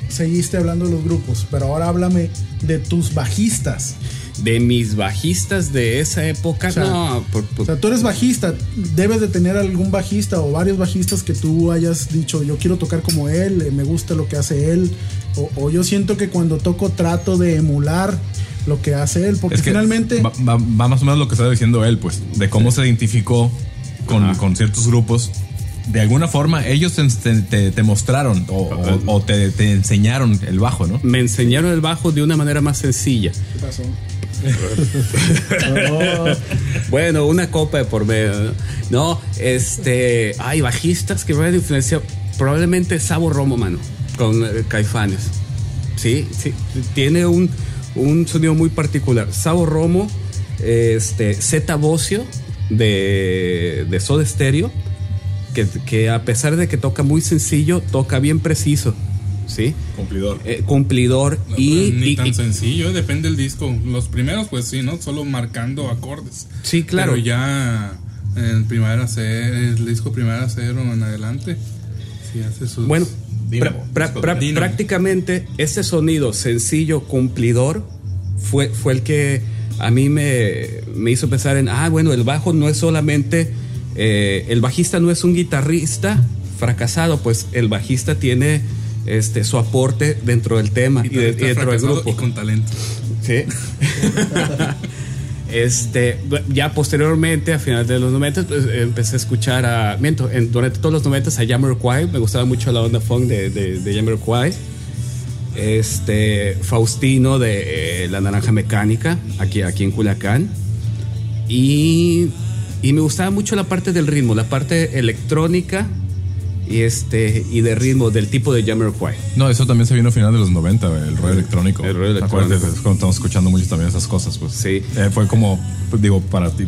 seguiste hablando de los grupos, pero ahora háblame de tus bajistas. De mis bajistas de esa época, O sea, no, por- por- O sea, tú eres bajista, debes de tener algún bajista o varios bajistas que tú hayas dicho, yo quiero tocar como él, eh, me gusta lo que hace él, o, o yo siento que cuando toco trato de emular lo que hace él, porque Es que finalmente... va, va- va más o menos lo que estaba diciendo él, pues, de cómo se identificó con, con ciertos grupos. De alguna forma, ellos te, te- te mostraron o, o- o te, te enseñaron el bajo, ¿no? me enseñaron el bajo de una manera más sencilla. ¿Qué pasó? Bueno, una copa de por medio. ¿no? Este. Hay bajistas que me han influenciado. Probablemente Sabo Romo, mano. Con eh, Caifanes. Sí, sí. Tiene un, un sonido muy particular. Sabo Romo, este. Zeta Bocio de, de Soda Stereo. Que, que a pesar de que toca muy sencillo, toca bien preciso. ¿Sí? Cumplidor. Eh, cumplidor No, y. pues, ni y- tan y- sencillo, depende del disco. Los primeros, pues sí, ¿no? Solo marcando acordes. Sí, claro. Pero ya en primavera cero, el disco primavera cero en adelante, sí hace sus. Bueno, Dínamo, pra- pra- disco pra- Dínamo. prácticamente ese sonido sencillo, cumplidor, fue, fue el que a mí me, me hizo pensar en, ah, bueno, el bajo no es solamente, eh, el bajista no es un guitarrista fracasado, pues el bajista tiene este, su aporte dentro del tema y, de- y guitarrista dentro del grupo. Y con talento. Sí. este, ya posteriormente, a finales de los 90, pues, empecé a escuchar a. Miento, en- durante todos los 90 a Jamiroquai. Me gustaba mucho la onda funk de, de, de Jamiroquai. Este, Faustino de eh, La Naranja Mecánica, aquí, aquí en Culiacán. Y, y me gustaba mucho la parte del ritmo, la parte electrónica y, este, y de ritmo del tipo de Jamiroquai. No, eso también se vino a final de los 90, el rollo electrónico. El rollo Acuérdate, electrónico. es cuando estamos escuchando mucho también esas cosas, pues. Sí. Eh, fue como, pues, digo, para ti,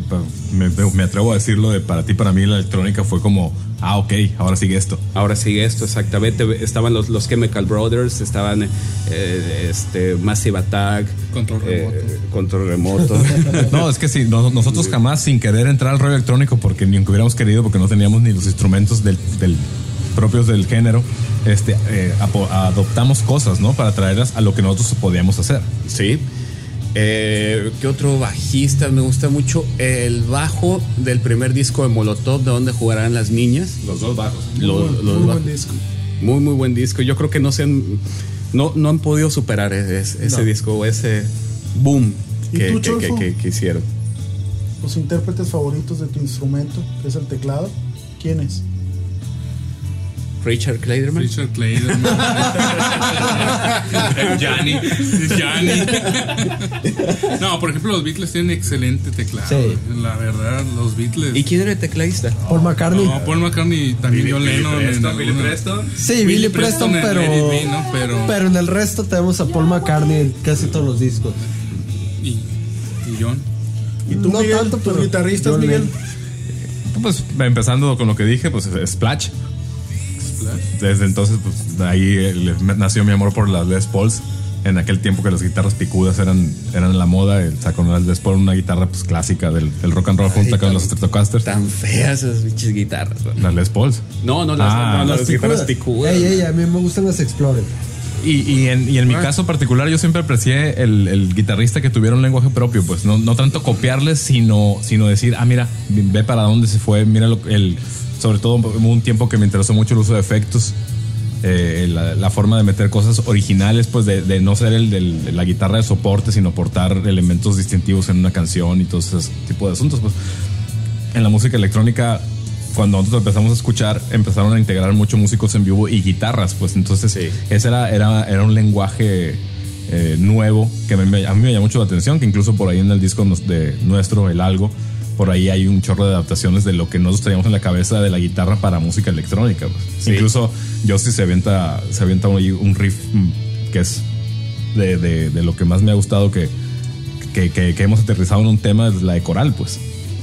me, me atrevo a decirlo de para ti, para mí la electrónica fue como, ah, ok, ahora sigue esto. Ahora sigue esto, exactamente. Estaban los, los Chemical Brothers, estaban eh, este, Massive Attack, Control eh, remoto. control remoto. No, es que sí, no- nosotros jamás sin querer entrar al rollo electrónico, porque ni aunque hubiéramos querido, porque no teníamos ni los instrumentos del, del- propios del género, este, eh, adoptamos cosas, ¿no? Para traerlas a lo que nosotros podíamos hacer. sí. Eh, ¿Qué otro bajista? Me gusta mucho el bajo del primer disco de Molotov, de donde jugarán las niñas. Los dos bajos. Los- muy, los muy bajos. buen disco. Muy, muy buen disco. Yo creo que no se han, no, no han podido superar ese, ese No. disco o ese boom ¿Y que, tú, que- que- Cholfo? que- que hicieron. Los intérpretes favoritos de tu instrumento, que es el teclado, ¿quién es? Richard Clayderman. Richard Clayderman. Johnny. Johnny. no, por ejemplo, los Beatles tienen excelente teclado. Sí. La verdad, los Beatles. ¿Y quién era el tecladista? Paul McCartney. No, Paul McCartney y también John Lennon. Sí, Billy, Preston, pero, Let It Be, ¿no? pero, pero en el resto tenemos a Paul McCartney en casi todos los discos. y, y John. ¿Y tú, No Miguel, tanto, tus pero guitarristas, John Miguel? Pues empezando con lo que dije, pues Splash. Desde entonces, pues ahí eh, nació mi amor por las Les Pauls. En aquel tiempo que las guitarras picudas eran, eran la moda, sacó una Les Paul, una guitarra pues clásica del, del rock and roll junto con los Stratocasters. Tan feas esas bichis guitarras. Las Les Pauls. No, no, las, Ah, no, no, las las guitarras picudas. Ey, ey, a mí me gustan las Explorer. Y, y en, y en mi caso particular, yo siempre aprecié el, el guitarrista que tuviera un lenguaje propio, pues no, no tanto copiarles, sino, sino decir, ah, mira, ve para dónde se fue, mira, lo, el, sobre todo hubo un tiempo que me interesó mucho el uso de efectos, eh, la, la forma de meter cosas originales, pues de, de no ser el del- de la guitarra de soporte, sino aportar elementos distintivos en una canción y todo ese tipo de asuntos, pues en la música electrónica, cuando nosotros empezamos a escuchar, empezaron a integrar mucho músicos en vivo y guitarras, pues entonces Sí. ese era, era, era un lenguaje eh, nuevo que me- a mí me llamó mucho la atención, que incluso por ahí en el disco de nuestro, El Algo, por ahí hay un chorro de adaptaciones de lo que nosotros teníamos en la cabeza de la guitarra para música electrónica. Sí. Incluso Justy se avienta, se avienta un, un riff mm, que es de, de- de lo que más me ha gustado que, que, que- que hemos aterrizado en un tema es la de coral, pues.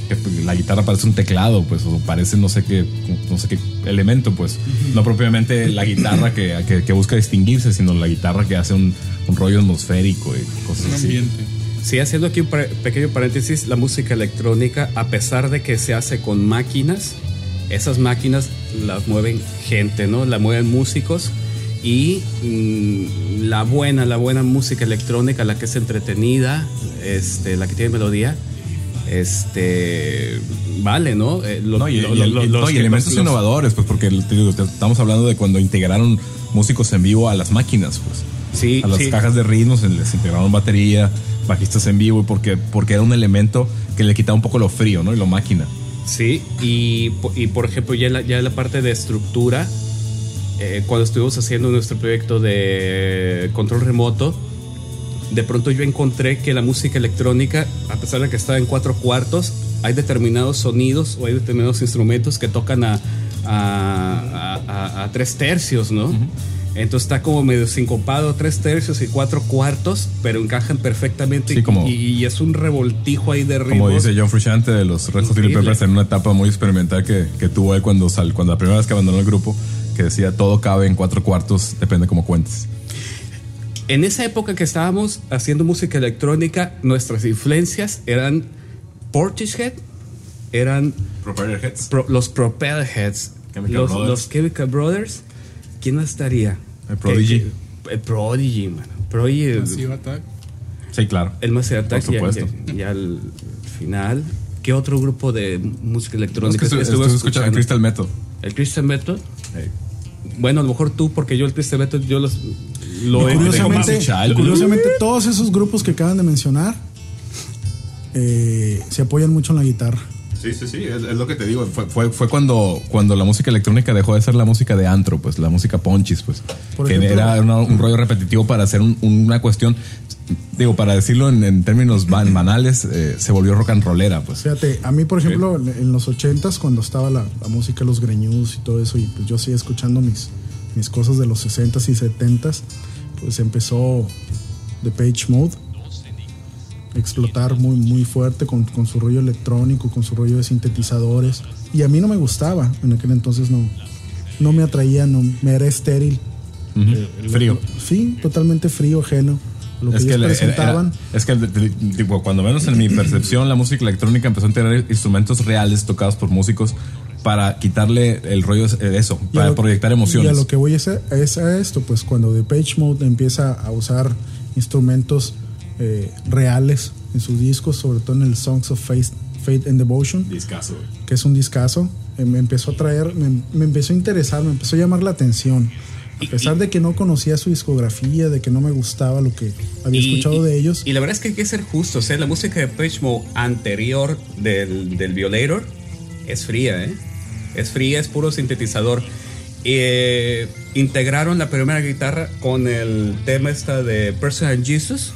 Que pues, la guitarra parece un teclado, pues, o parece no sé qué, no sé qué elemento, pues. No propiamente la guitarra que, que- que busca distinguirse, sino la guitarra que hace un, un rollo atmosférico y cosas Un así. ambiente. Sí, haciendo aquí un pequeño paréntesis, la música electrónica, a pesar de que se hace con máquinas, esas máquinas las mueven gente, ¿no? La mueven músicos Y mm, la buena, la buena música electrónica, la que es entretenida, este, la que tiene melodía, este, vale, ¿no? Eh, lo- No, y, lo- y- lo- y- los- no, y elementos innovadores, pues porque estamos hablando de cuando integraron músicos en vivo a las máquinas, pues. Sí, a las sí. cajas de ritmos, les integraron batería, bajistas en vivo, porque, porque era un elemento que le quitaba un poco lo frío, ¿no? Y lo máquina. Sí, y, y por ejemplo, ya la, ya la parte de estructura, eh, cuando estuvimos haciendo nuestro proyecto de control remoto, de pronto yo encontré que la música electrónica, a pesar de que está en cuatro cuartos, hay determinados sonidos o hay determinados instrumentos que tocan a, a, a- a- a tres tercios, ¿no? Entonces está como medio sincopado, tres tercios y cuatro cuartos, pero encajan perfectamente Sí, y- como- y, y es un revoltijo ahí de ritmos. Como dice John Frusciante de los Red Hot Chili. Peppers en una etapa muy experimental que, que tuvo él cuando, sal, cuando la primera vez que abandonó el grupo, que decía todo cabe en cuatro cuartos, depende cómo cuentes. En esa época que estábamos haciendo música electrónica, nuestras influencias eran Portishead, eran Propeller Heads. pro- los Propellerheads, Chemical los, los Chemical Brothers. ¿Quién más estaría? El Prodigy. Que- que- El Prodigy, man. Prodigy, Massive Attack. Sí, claro. el Massive Attack, Por supuesto. ya- ya al final. ¿Qué otro grupo de música Es electrónica que estuve, estuve estuve escuchando Crystal Method. El Christian Method. Hey. Bueno, a lo mejor tú, porque yo el Christian Method, yo los, lo Y he curiosamente, curiosamente, todos esos grupos que acaban de mencionar eh, se apoyan mucho en la guitarra. Sí, sí, sí, es, es lo que te digo. Fue, fue, fue cuando, cuando la música electrónica dejó de ser la música de antro, pues la música ponchis, pues. Por que ejemplo- era una- un rollo repetitivo para hacer un- una cuestión, digo, para decirlo en, en términos ban- banales, eh, se volvió rock and rollera, pues. Fíjate, a mí, por ejemplo, en- en los ochentas, cuando estaba la, la música los greñudos y todo eso, y pues yo seguía escuchando mis, mis cosas de los sesentas y setentas, pues empezó The Page Mode explotar muy, muy fuerte con, con su rollo electrónico, con su rollo de sintetizadores. Y a mí no me gustaba, en aquel entonces no, no me atraía, no, me era estéril. Ujú. Frío. Sí, totalmente frío, ajeno. Lo que, Es que, ellos le- era- presentaban. era- es que tipo, cuando menos en mi percepción, la música electrónica empezó a tener instrumentos reales tocados por músicos para quitarle el rollo de eso, Y para lo- proyectar Y emociones. a lo que voy es a, es a esto, pues cuando Page Mode empieza a usar instrumentos eh, reales en sus discos, sobre todo en el Songs of Faith, Faith and Devotion, Discazo, que es un discazo, eh, me empezó a traer, me, me empezó a interesar, me empezó a llamar la atención. A pesar de que no conocía su discografía, de que no me gustaba lo que había Y- escuchado y- de ellos, Y la verdad es que hay que ser justos. O sea, la música de Mode anterior del, del Violator es fría, ¿eh? Es fría, es puro sintetizador. Eh, integraron la primera guitarra con el tema esta de Personal Jesus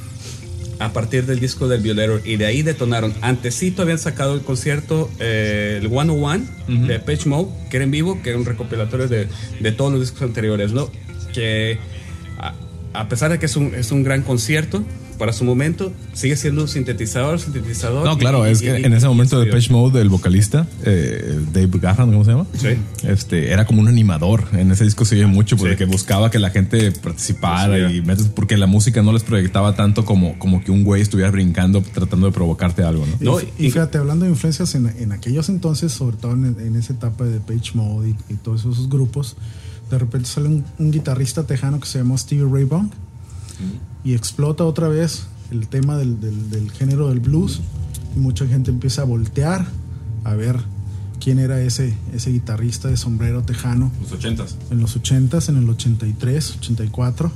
a partir del disco del Violator y de ahí detonaron. Antesito habían sacado el concierto, eh, el 101 de Page Mode, que era en vivo, que era un recopilatorio de, de todos los discos anteriores, ¿no? Que a, a pesar de que es un, es un gran concierto, para su momento, sigue siendo un sintetizador, sintetizador. No, claro, y- es que y- en ese momento de Page Mode, el vocalista, eh, Dave Garrett, ¿cómo se llama? Sí. Este, era como un animador. En ese disco se oye mucho porque Sí. que buscaba que la gente participara Sí, y metes- porque la música no les proyectaba tanto como, como que un güey estuviera brincando tratando de provocarte algo, ¿no? No, y, fíjate, hablando de influencias en, en aquellos entonces, sobre todo en, en esa etapa de Page Mode y, y todos esos grupos, de repente sale un, un guitarrista tejano que se llamó Stevie Ray Vaughan y explota otra vez el tema del, del- del género del blues y mucha gente empieza a voltear a ver quién era ese, ese guitarrista de sombrero tejano Los ochentas. en los 80s, en el 83, 84,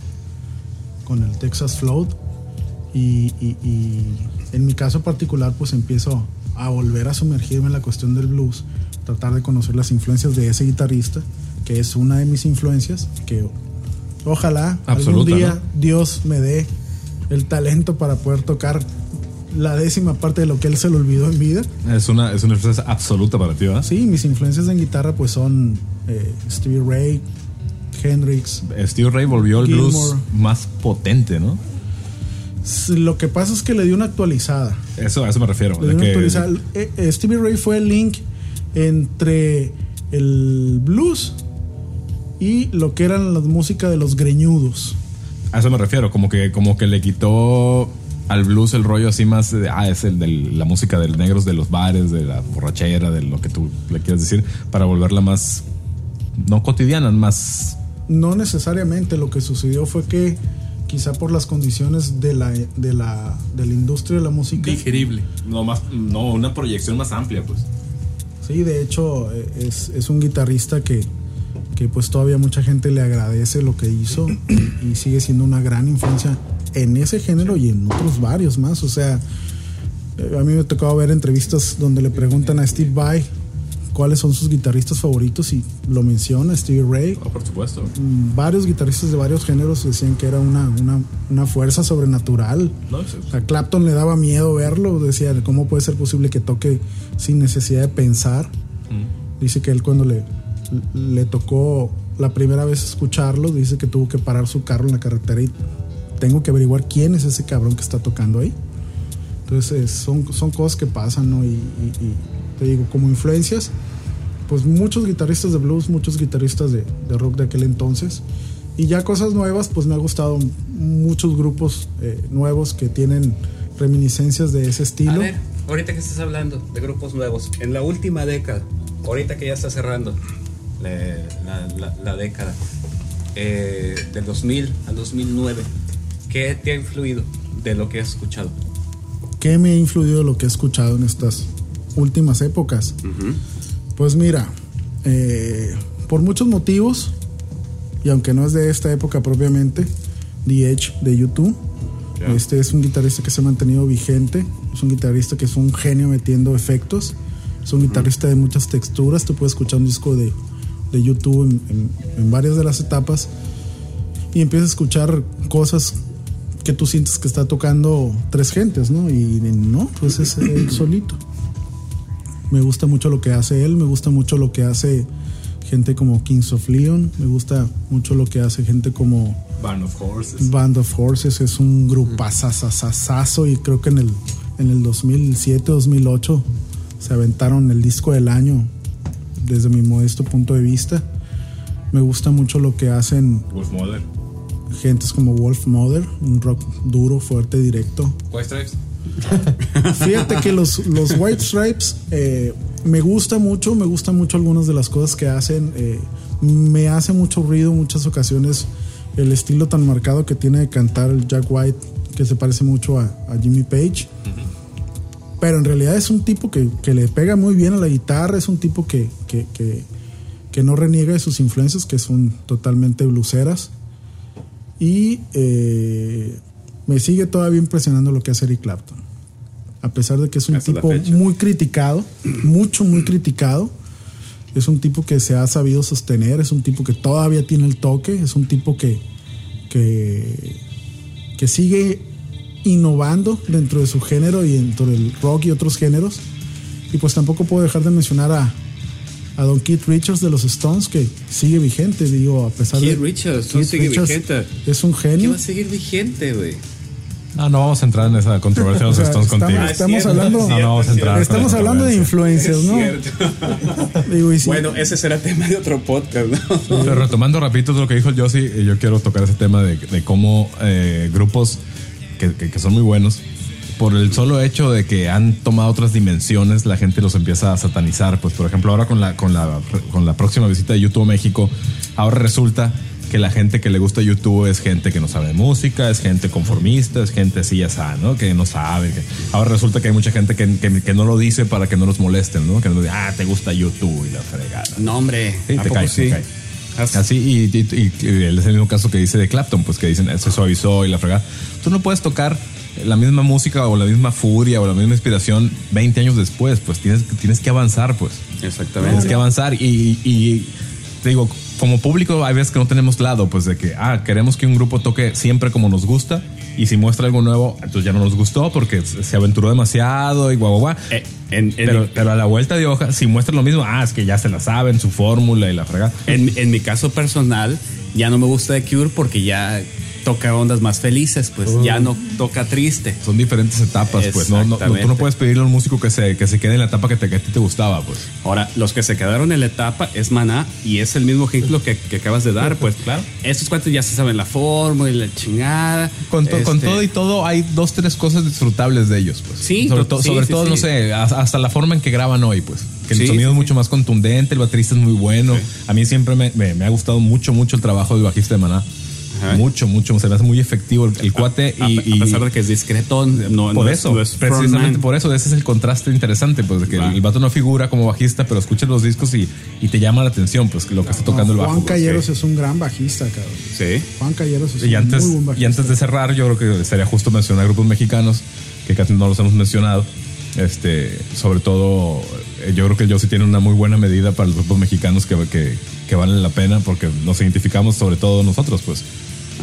con el Texas Float. Y, y- y en mi caso particular, pues empiezo a volver a sumergirme en la cuestión del blues, tratar de conocer las influencias de ese guitarrista, que es una de mis influencias, que ojalá algún día ¿no? Dios me dé el talento para poder tocar la décima parte de lo que él se le olvidó en vida. Es una, es una influencia absoluta para ti, ¿verdad? Sí, mis influencias en guitarra pues son eh, Stevie Ray, Hendrix, Steve Ray volvió el blues más potente, ¿no? Lo que pasa es que le dio una actualizada. Eso, a eso me refiero. Le de dio una que- actualizada. Eh, eh, Stevie Ray fue el link entre el blues y lo que eran las músicas de los greñudos. A eso me refiero, como que, como que le quitó al blues el rollo así más de, ah, es el de la música de negros de los bares, de la borrachera, de lo que tú le quieras decir, para volverla más, no cotidiana, más no necesariamente lo que sucedió fue que quizá por las condiciones de la, de la, de la industria de la música. Digerible. No, más, no, una proyección más amplia, pues. Sí, de hecho eh, es, es un guitarrista que, que pues todavía mucha gente le agradece lo que hizo y, y sigue siendo una gran influencia en ese género y en otros varios más. O sea, eh, a mí me tocado ver entrevistas donde le preguntan a Steve Vai cuáles son sus guitarristas favoritos y lo menciona Stevie Ray. Oh, por supuesto. Mm, Varios guitarristas de varios géneros decían que era una, una, una fuerza sobrenatural. No, sí, sí. A Clapton le daba miedo verlo, decía, ¿cómo puede ser posible que toque sin necesidad de pensar? Dice que él cuando le, le tocó la primera vez escucharlo, dice que tuvo que parar su carro en la carretera y tengo que averiguar quién es ese cabrón que está tocando ahí. Entonces eh, son, son cosas que pasan, ¿no? Y, y- y te digo, como influencias, pues muchos guitarristas de blues, muchos guitarristas de, de rock de aquel entonces. Y ya cosas nuevas, pues me ha gustado muchos grupos eh, nuevos que tienen reminiscencias de ese A estilo. ver, ahorita que estás hablando de grupos nuevos, en la última década, ahorita que ya está cerrando la, la- la- la década, eh, del 2000 al 2009, ¿qué te ha influido de lo que has escuchado? ¿Qué me ha influido lo que he escuchado en estas últimas épocas? Pues mira, eh, por muchos motivos, y aunque no es de esta época propiamente, The Edge de YouTube. Ya. Este es un guitarrista que se ha mantenido vigente, es un guitarrista que es un genio metiendo efectos, es un guitarrista de muchas texturas, tú puedes escuchar un disco de, de YouTube en, en- en varias de las etapas y empiezas a escuchar cosas que tú sientes que está tocando tres gentes, ¿no? Y no, pues es él solito. Me gusta mucho lo que hace él, me gusta mucho lo que hace gente como Kings of Leon, me gusta mucho lo que hace gente como Band of Horses. Band of Horses, es un grupazazazazo y creo que en el, en el 2007, 2008 se aventaron el disco del año desde mi modesto punto de vista. Me gusta mucho lo que hacen Wolf Mother. gentes como Wolf Mother, un rock duro, fuerte, directo. White Stripes. Fíjate que los, los White Stripes eh, me gusta mucho, me gustan mucho algunas de las cosas que hacen. eh, me hace mucho ruido en muchas ocasiones el estilo tan marcado que tiene de cantar el Jack White, que se parece mucho a, a Jimmy Page. Pero en realidad es un tipo que, que le pega muy bien a la guitarra, es un tipo que, que, que- que no reniega de sus influencias, que son totalmente bluseras. Y eh, me sigue todavía impresionando lo que hace Eric Clapton. A pesar de que es un Hasta tipo muy criticado, mucho, muy criticado. Es un tipo que se ha sabido sostener, es un tipo que todavía tiene el toque, es un tipo que, que, que sigue innovando dentro de su género y dentro del rock y otros géneros. Y pues tampoco puedo dejar de mencionar a, a Don Keith Richards de los Stones, que sigue vigente, digo, a pesar Keith de... Richards, Keith sigue Richards vigente. Es un ¿Qué genio. va a seguir vigente, güey? No, no vamos a entrar en esa controversia de los O sea, Stones estamos- contigo. Ah, es Estamos cierto, hablando- No, no vamos a entrar. Estamos hablando de influencias, ¿no? Cierto. Digo, y sí, Bueno, ese será tema de otro podcast, ¿no? Pero retomando rapidito lo que dijo el Yossi, eh, yo quiero tocar ese tema de, de cómo eh, grupos que, que- que son muy buenos, por el solo hecho de que han tomado otras dimensiones, la gente los empieza a satanizar. Pues por ejemplo, ahora con la, con la, con la próxima visita de YouTube a México, ahora resulta que la gente que le gusta YouTube es gente que no sabe de música, es gente conformista, es gente así ya sabe, ¿no? Que no sabe. que- ahora resulta que hay mucha gente que, que- que no lo dice para que no los molesten, ¿no? Que no dice, ah, te gusta YouTube y la fregada. No, hombre. Sí, ¿a te poco cae, sí? te. Así- Así, y, y- y- y él es el mismo caso que dice de Clapton, pues que dicen, se suavizó y la fregada. Tú no puedes tocar la misma música o la misma furia o la misma inspiración 20 años después, pues tienes, tienes que avanzar, pues. Exactamente. Tienes que avanzar y, y te digo, como público hay veces que no tenemos lado, pues de que, ah, queremos que un grupo toque siempre como nos gusta y si muestra algo nuevo, entonces ya no nos gustó porque se aventuró demasiado y guau, guau, guau. Eh, en, en Pero, mi, pero a la vuelta de hoja, si muestra lo mismo, ah, es que ya se la saben, su fórmula y la fregada. en- en mi caso personal, ya no me gusta The Cure porque ya toca ondas más felices, pues ya no toca triste. Son diferentes etapas, pues. No, tú no puedes pedirle a un músico que se, que se quede en la etapa que, te, que a ti te gustaba, pues. Ahora, los que se quedaron en la etapa es Maná y es el mismo ejemplo que, que acabas de dar, pues. Claro. Estos cuantos ya se saben la forma y la chingada. Con, to- con Este, todo y todo, hay dos, tres cosas disfrutables de ellos, pues. Sí, sobre, to- sí, sobre sí, todo, sí. no sé, hasta la forma en que graban hoy, pues. Que el sonido es mucho más contundente, el baterista es muy bueno. A mí siempre me, me- me ha gustado mucho, mucho el trabajo del bajista de Maná. Ajá. Mucho, mucho. Se me hace muy efectivo el, el cuate a, y, a y- pesar de que es discretón, no, por no eso, es, no es precisamente por eso, ese es el contraste interesante, pues, de que Claro. el vato no figura como bajista, pero escuchas los discos y, y te llama la atención, pues, lo que está tocando el bajo. Juan pues. Calleros es un gran bajista, cabrón. Sí. Juan Calleros es Y un antes, muy buen bajista. y antes de cerrar, yo creo que sería justo mencionar grupos mexicanos, que casi no los hemos mencionado. Este, sobre todo, eh, yo creo que yo sí tiene una muy buena medida para los grupos mexicanos que, que, que valen la pena porque nos identificamos sobre todo nosotros, pues.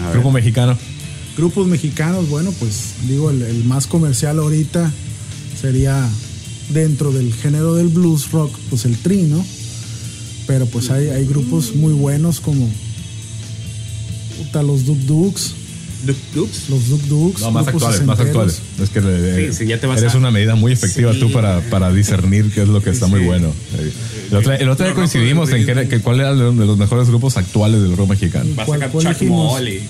A ver. Grupo mexicano. Grupos mexicanos, bueno, pues digo, el, el más comercial ahorita sería dentro del género del blues rock, pues el tri, ¿no? Pero pues hay, hay grupos muy buenos como puta, los Duk Dukes, Duk Duks. los Duk Dukes. No, más actuales, más actuales. Es que eh, Sí, sí, ya te vas eres a- una medida muy efectiva Sí. tú para, para discernir qué es lo que está muy bueno. Eh, El otro, el otro día coincidimos en que, cuál era de los mejores grupos actuales del rock mexicano. Va a ¿Cuál- sacar cuál Chuck dijimos? Moll y-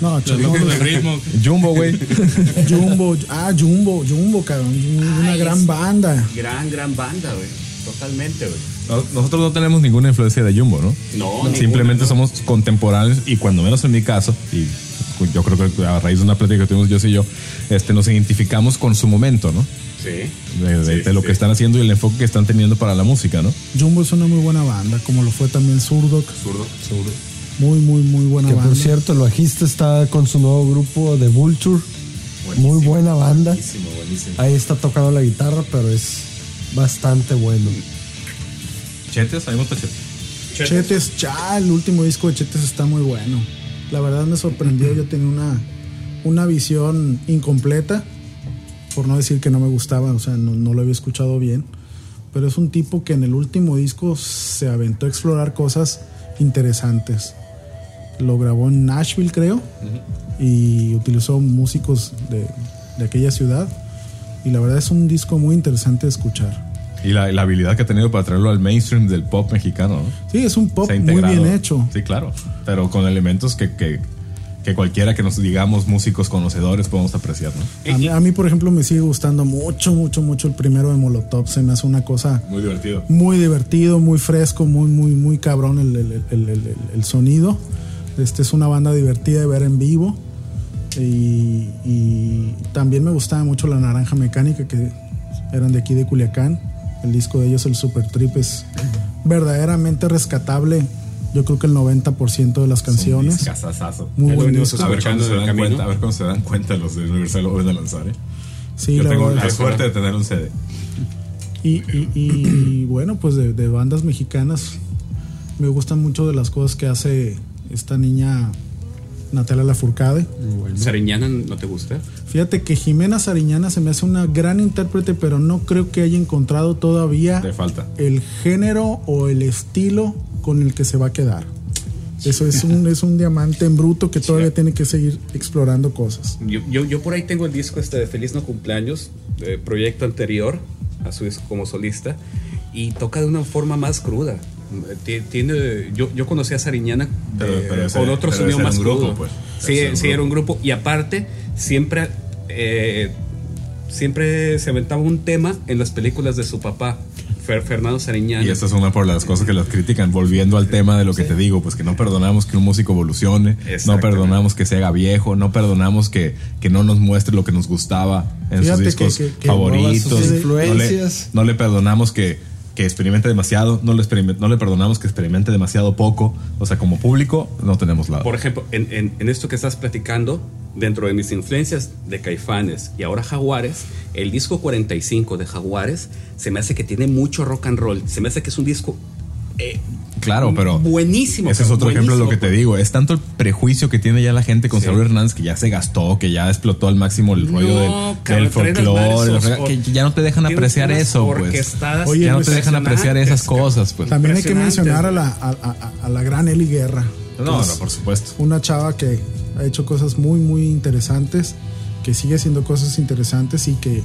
No, ritmo. Jumbo, güey. Jumbo, ah, Jumbo, Jumbo, cabrón, una Ay, gran banda. Gran, gran banda, güey. Totalmente, güey. No- Nosotros no tenemos ninguna influencia de Jumbo, ¿no? No, Simplemente ninguna, no. somos contemporáneos y cuando menos en mi caso, y yo creo que a raíz de una plática que tuvimos yo y yo, este, nos identificamos con su momento, ¿no? Sí. De, de- Sí, de lo sí, que están haciendo y el enfoque que están teniendo para la música, ¿no? Jumbo es una muy buena banda, como lo fue también Zurdok. Zurdo. Muy, muy, muy buena Que banda. por cierto, el bajista está con su nuevo grupo de Vulture. Muy buena banda. Buenísimo, buenísimo. Ahí está tocando la guitarra, pero es bastante bueno. Chetes, a mí me gusta Chetes. Chetes, ya, el último disco de Chetes está muy bueno. La verdad me sorprendió, yo tenía una, una visión incompleta, por no decir que no me gustaba, o sea, no, no lo había escuchado bien, pero es un tipo que en el último disco se aventó a explorar cosas interesantes. Lo grabó en Nashville, creo, y utilizó músicos de, de aquella ciudad, y la verdad es un disco muy interesante de escuchar. Y la, la habilidad que ha tenido para traerlo al mainstream del pop mexicano, ¿no? Sí, es un pop muy bien hecho. Sí, claro. Pero con elementos que, que, que cualquiera que nos digamos músicos conocedores podemos apreciar, ¿no? A mí, a mí, por ejemplo, me sigue gustando mucho, mucho, mucho el primero de Molotov. Se me hace una cosa Muy divertido. muy divertido, muy fresco, muy, muy, muy cabrón el, el- el- el- el- el sonido. Este es una banda divertida de ver en vivo. Y, y también me gustaba mucho la Naranja Mecánica, que eran de aquí de Culiacán. El disco de ellos, el Super Trip, es verdaderamente rescatable. Yo creo que el 90% de las canciones. Muy buen disco. A ver, cuándo Escuchando se dan cuenta, a ver cuándo se dan cuenta los de Universal lo van a lanzar, ¿eh? Sí, Yo la tengo la suerte de tener un CD. Y, y- y, bueno, pues de, de bandas mexicanas me gustan mucho de las cosas que hace esta niña Natalia Lafourcade. Sariñana, ¿no te gusta? Fíjate que Jimena Sariñana se me hace una gran intérprete, pero no creo que haya encontrado todavía Le falta. el género o el estilo con el que se va a quedar. Eso es un, es un diamante en bruto que todavía tiene que seguir explorando cosas. Yo, yo, yo por ahí tengo el disco este de Feliz No Cumpleaños, de proyecto anterior a su disco como solista, y toca de una forma más cruda. Ti- Tiene, yo, yo conocí a Sariñana Pero- pero ese- con otro sonido más un grupo, crudo. pues. Sí, era un era grupo. un grupo. Y aparte, siempre, eh, siempre se aventaba un tema en las películas de su papá, Fer- Fernando Sariñana. Y esta es una por las cosas que las critican, volviendo al tema de lo que te digo, pues que no perdonamos que un músico evolucione, no perdonamos que se haga viejo, no perdonamos que, que no nos muestre lo que nos gustaba en Fíjate sus discos que- que favoritos. mueva sus No le- influencias. No le, perdonamos que, experimente demasiado, no le, no le perdonamos que experimente demasiado poco. O sea, como público, no tenemos lado. Por ejemplo, en, en- en esto que estás platicando, dentro de mis influencias de Caifanes y ahora Jaguares, el disco 45 de Jaguares se me hace que tiene mucho rock and roll. Se me hace que es un disco eh, Claro, pero. buenísimo. Ese es otro ejemplo de lo que te digo. Es tanto el prejuicio que tiene ya la gente con Sí. Saúl Hernández que ya se gastó, que ya explotó al máximo el rollo del, No, folclore, que ya no te dejan apreciar eso, pues. Oye, ya no pues, te dejan apreciar esas cosas, pues. También hay que mencionar a la, a, a- a la gran Eli Guerra. No, no, es por supuesto. Una chava que ha hecho cosas muy, muy interesantes, que sigue haciendo cosas interesantes y que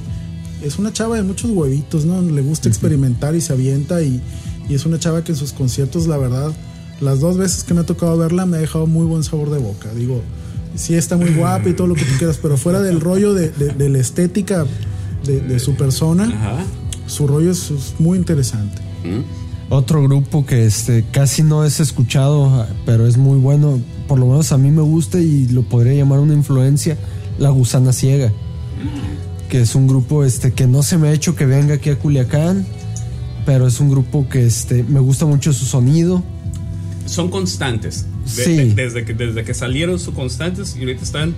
es una chava de muchos huevitos, ¿no? Le gusta experimentar y se avienta y, y es una chava que en sus conciertos, la verdad, las dos veces que me ha tocado verla me ha dejado muy buen sabor de boca. Digo, sí está muy guapa y todo lo que tú quieras, pero fuera del rollo de, de- de la estética de, de su persona, Ajá. su rollo es, es muy interesante. Otro grupo que este casi no es escuchado, pero es muy bueno, por lo menos a mí me gusta y lo podría llamar una influencia, La Gusana Ciega. Que es un grupo este que no se me ha hecho que venga aquí a Culiacán, pero es un grupo que este me gusta mucho su sonido. Son constantes. De- Sí. de- desde, que, desde que salieron son constantes y ahorita están.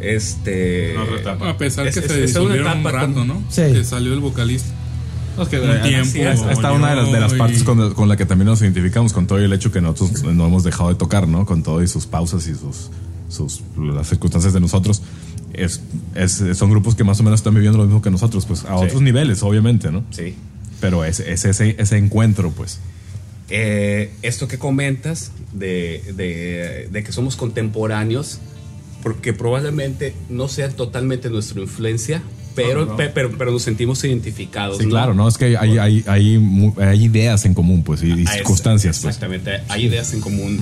Este. A pesar Es- que es- se es una disolvieron un etapa rato, ¿no? Sí. Que salió el vocalista. No, es que Un tiempo, sí, esta esta una de las, de las partes con, con la que también nos identificamos con todo el hecho que nosotros no hemos dejado de tocar, ¿no? Con todo y sus pausas y sus, sus las circunstancias de nosotros. Es, es- son grupos que más o menos están viviendo lo mismo que nosotros, pues a Sí. otros niveles, obviamente, ¿no? Sí. Pero es, es ese, ese encuentro, pues. Eh, esto que comentas de, de- de que somos contemporáneos, porque probablemente no sea totalmente nuestra influencia, pero, No, no, no. pe- pero, pero nos sentimos identificados. Sí, claro, ¿no? Es que hay, hay, hay, ideas en común, pues, y, Ah, es- circunstancias, pues. Exactamente, hay ideas en común.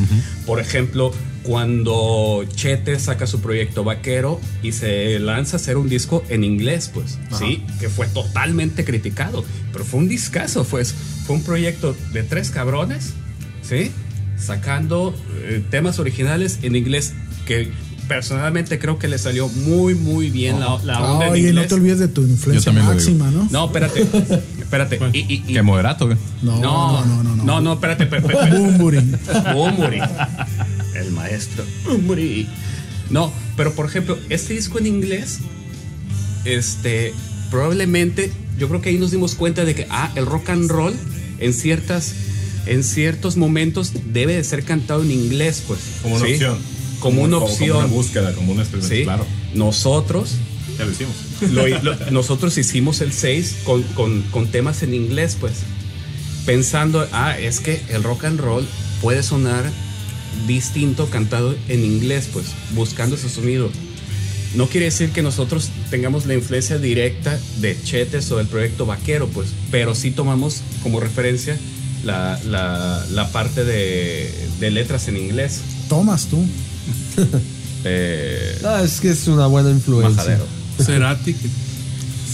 Por ejemplo, cuando Chete saca su proyecto Vaquero y se lanza a hacer un disco en inglés, pues, sí, que fue totalmente criticado, pero fue un discazo, pues, fue un proyecto de tres cabrones, sí, sacando eh, temas originales en inglés que personalmente creo que le salió muy, muy bien la, la onda Oye, no te olvides de tu influencia máxima, ¿no? No, espérate, espérate. Y- y- y- Que moderato, güey. No, no, no, no. no, no, espérate, pe- pe- Bumburi. Bumburi. El maestro Bumburi. No, pero por ejemplo, este disco en inglés, este, probablemente, yo creo que ahí nos dimos cuenta de que, ah, el rock and roll en ciertas, en ciertos momentos debe de ser cantado en inglés, pues. Como una ¿sí? opción. Como una Como opción. una búsqueda, como un experimento, ¿sí? claro. Nosotros Ya lo hicimos. lo- lo- nosotros hicimos el 6 con, con- con temas en inglés, pues. Pensando, ah, es que el rock and roll puede sonar distinto cantado en inglés, pues, buscando ese sonido. No quiere decir que nosotros tengamos la influencia directa de Chetes o del proyecto Vaquero, pues, pero sí tomamos como referencia la, la- la parte de, de letras en inglés. Tomas tú. Eh, No, es que es una buena influencia. majadero. Cerati.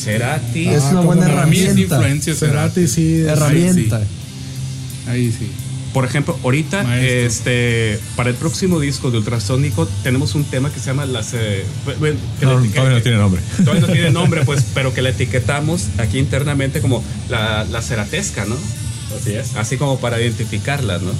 Cerati. Es una Ah, buena herramienta. influencia Cerati. Cerati sí. Herramienta. Ahí sí. Por ejemplo, ahorita, Maestro. este, para el próximo disco de Ultrasónico tenemos un tema que se llama las. eh, bueno, que No, la eti- todavía no tiene nombre. todavía no tiene nombre, pues, pero que la etiquetamos aquí internamente como la, la ceratesca, ¿no? Así es. Así como para identificarla, ¿no?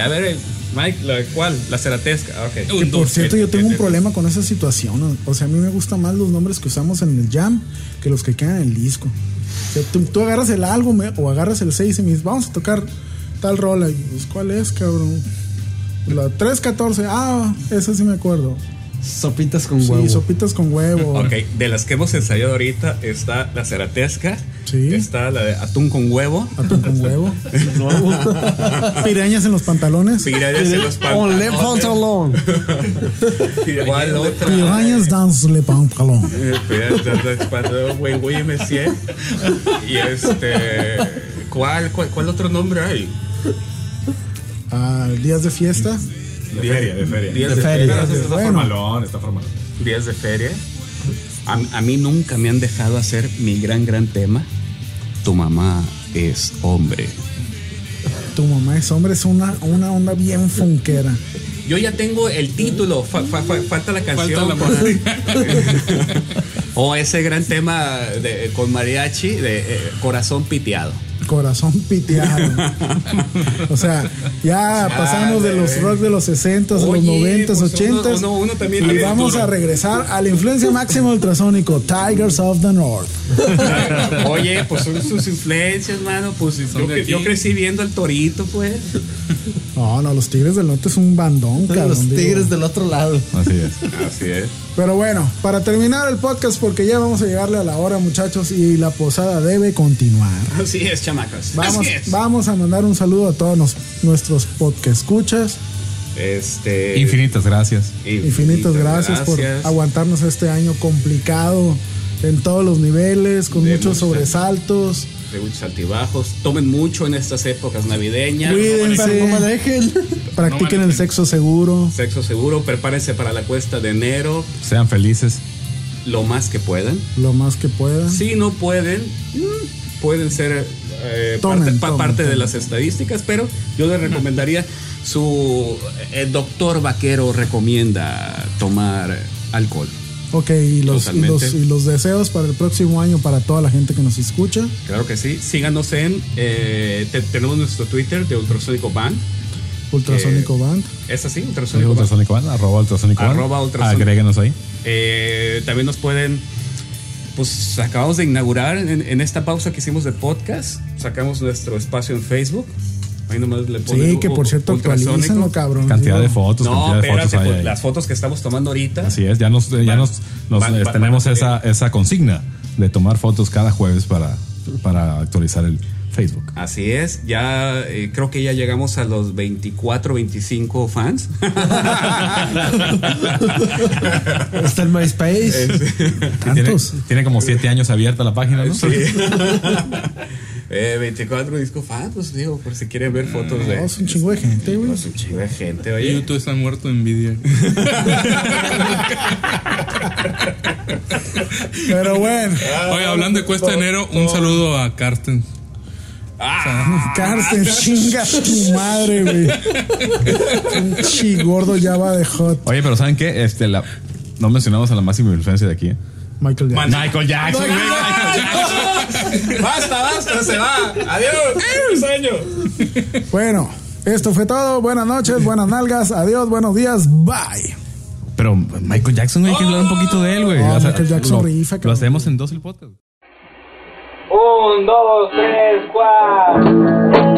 A ver, Mike, ¿la, ¿cuál? La ceratesca. Ah, ok. Que por cierto, yo tengo un problema con esa situación. O sea, a mí me gustan más los nombres que usamos en el jam que los que quedan en el disco. O sea, tú, tú agarras el álbum eh, o agarras el 6 y me dices, vamos a tocar tal rola. Y pues, ¿cuál es, cabrón? La 314. Ah, esa sí me acuerdo. Sopitas con Sí, huevo. sopitas con huevo. Ok, de las que hemos ensayado ahorita está la ceratesca, Sí. está la de atún con huevo, Atún con huevo. Pirañas en los pantalones. pirañas en los pantalones. pantalón. ¿Cuál otra? Pirañas dans le pantalón. Güey, güey, Messier. Y este. ¿Cuál, cuál, cuál otro nombre hay? Ah, días de fiesta. De feria, de feria. Días De de, feria. feria. Está Bueno. formalón, está formalón. Días de feria. A, a mí nunca me han dejado hacer mi gran, gran tema. Tu mamá es hombre. Tu mamá es hombre, es una, una onda bien fonquera. Yo ya tengo el título, fa- fa- fa- falta la canción. la para- o ese gran tema de- con mariachi de eh, Corazón Piteado. Corazón piteado. o sea, ya pasamos de los rock de los 60 a los Oye, 90 pues 80 uno- uno- uno también y vamos duro. a regresar a la influencia máxima ultrasónico, Tigers of the North. Oye, pues son sus influencias, mano. Pues son yo, yo crecí viendo al torito, pues. No, no, los Tigres del Norte es un bandón, cabrón. Los digo. tigres del otro lado. Así es. Así es. Pero bueno, para terminar el podcast, porque ya vamos a llegarle a la hora, muchachos, y la posada debe continuar. Así es, chamacos. Vamos, Así es. vamos a mandar un saludo a todos nos- nuestros podcast escuchas. Este, Infinitas gracias. Infinitas gracias, por aguantarnos este año complicado en todos los niveles, con De muchos mucha- sobresaltos. de muchos altibajos. Tomen mucho en estas épocas navideñas. Cuídense. Pero no me dejen. Practiquen el sexo seguro. Sexo seguro, prepárense para la cuesta de enero Sean felices. lo más que puedan. Lo más que puedan. Si no pueden, mm, pueden ser eh, Tomen, parte, pa- tomen, parte de las estadísticas, pero yo les recomendaría su el doctor vaquero recomienda tomar alcohol. Ok, y los, y, los, y los deseos para el próximo año para toda la gente que nos escucha. Claro que sí. Síganos en eh, te- tenemos nuestro Twitter de Ultrasónico Band. Ultrasónico Eh, Band. Es así, Soy Ultrasónico Band. One, arroba Ultrasonic One. Arroba Ultrasonic. Agréguenos ahí. Eh, también nos pueden, pues acabamos de inaugurar en, en esta pausa que hicimos de podcast, sacamos nuestro espacio en Facebook. Ahí nomás le ponen Sí, que por cierto actualícenlo, cabrón. Cantidad de fotos, No, cantidad de espérate, fotos pues, ahí. las fotos que estamos tomando ahorita. Así es, ya nos, ya Van- nos, nos, van- van- tenemos esa, esa consigna de tomar fotos cada jueves para, para actualizar el Facebook. Así es, ya eh, creo que ya llegamos a los 24, 25 fans. Está en MySpace. Tiene, Tantos. tiene como siete años abierta la página, ¿no? Eh, 24 disco fans, pues digo, por si quieren ver fotos de. No, es un chingo de gente, güey. Pues, un chingo de gente, oye. YouTube está muerto de envidia. Pero bueno, Oye, hablando de cuesta de enero, un saludo a Carsten. Carsten, chinga tu madre, güey. Un chigordo ya va de hot. Oye, pero ¿saben qué? Este, la, no mencionamos a la máxima influencia de aquí. ¿eh? Michael Jackson. Michael Jackson. Basta, basta, se va. Adiós. sueño. Bueno, esto fue todo. Buenas noches, buenas nalgas. Adiós, buenos días. Bye. Pero Michael Jackson, hay que hablar un poquito de él, güey. No, O sea, Michael Jackson lo, rifa, lo hacemos en dos el podcast. Un, dos, tres, cuatro.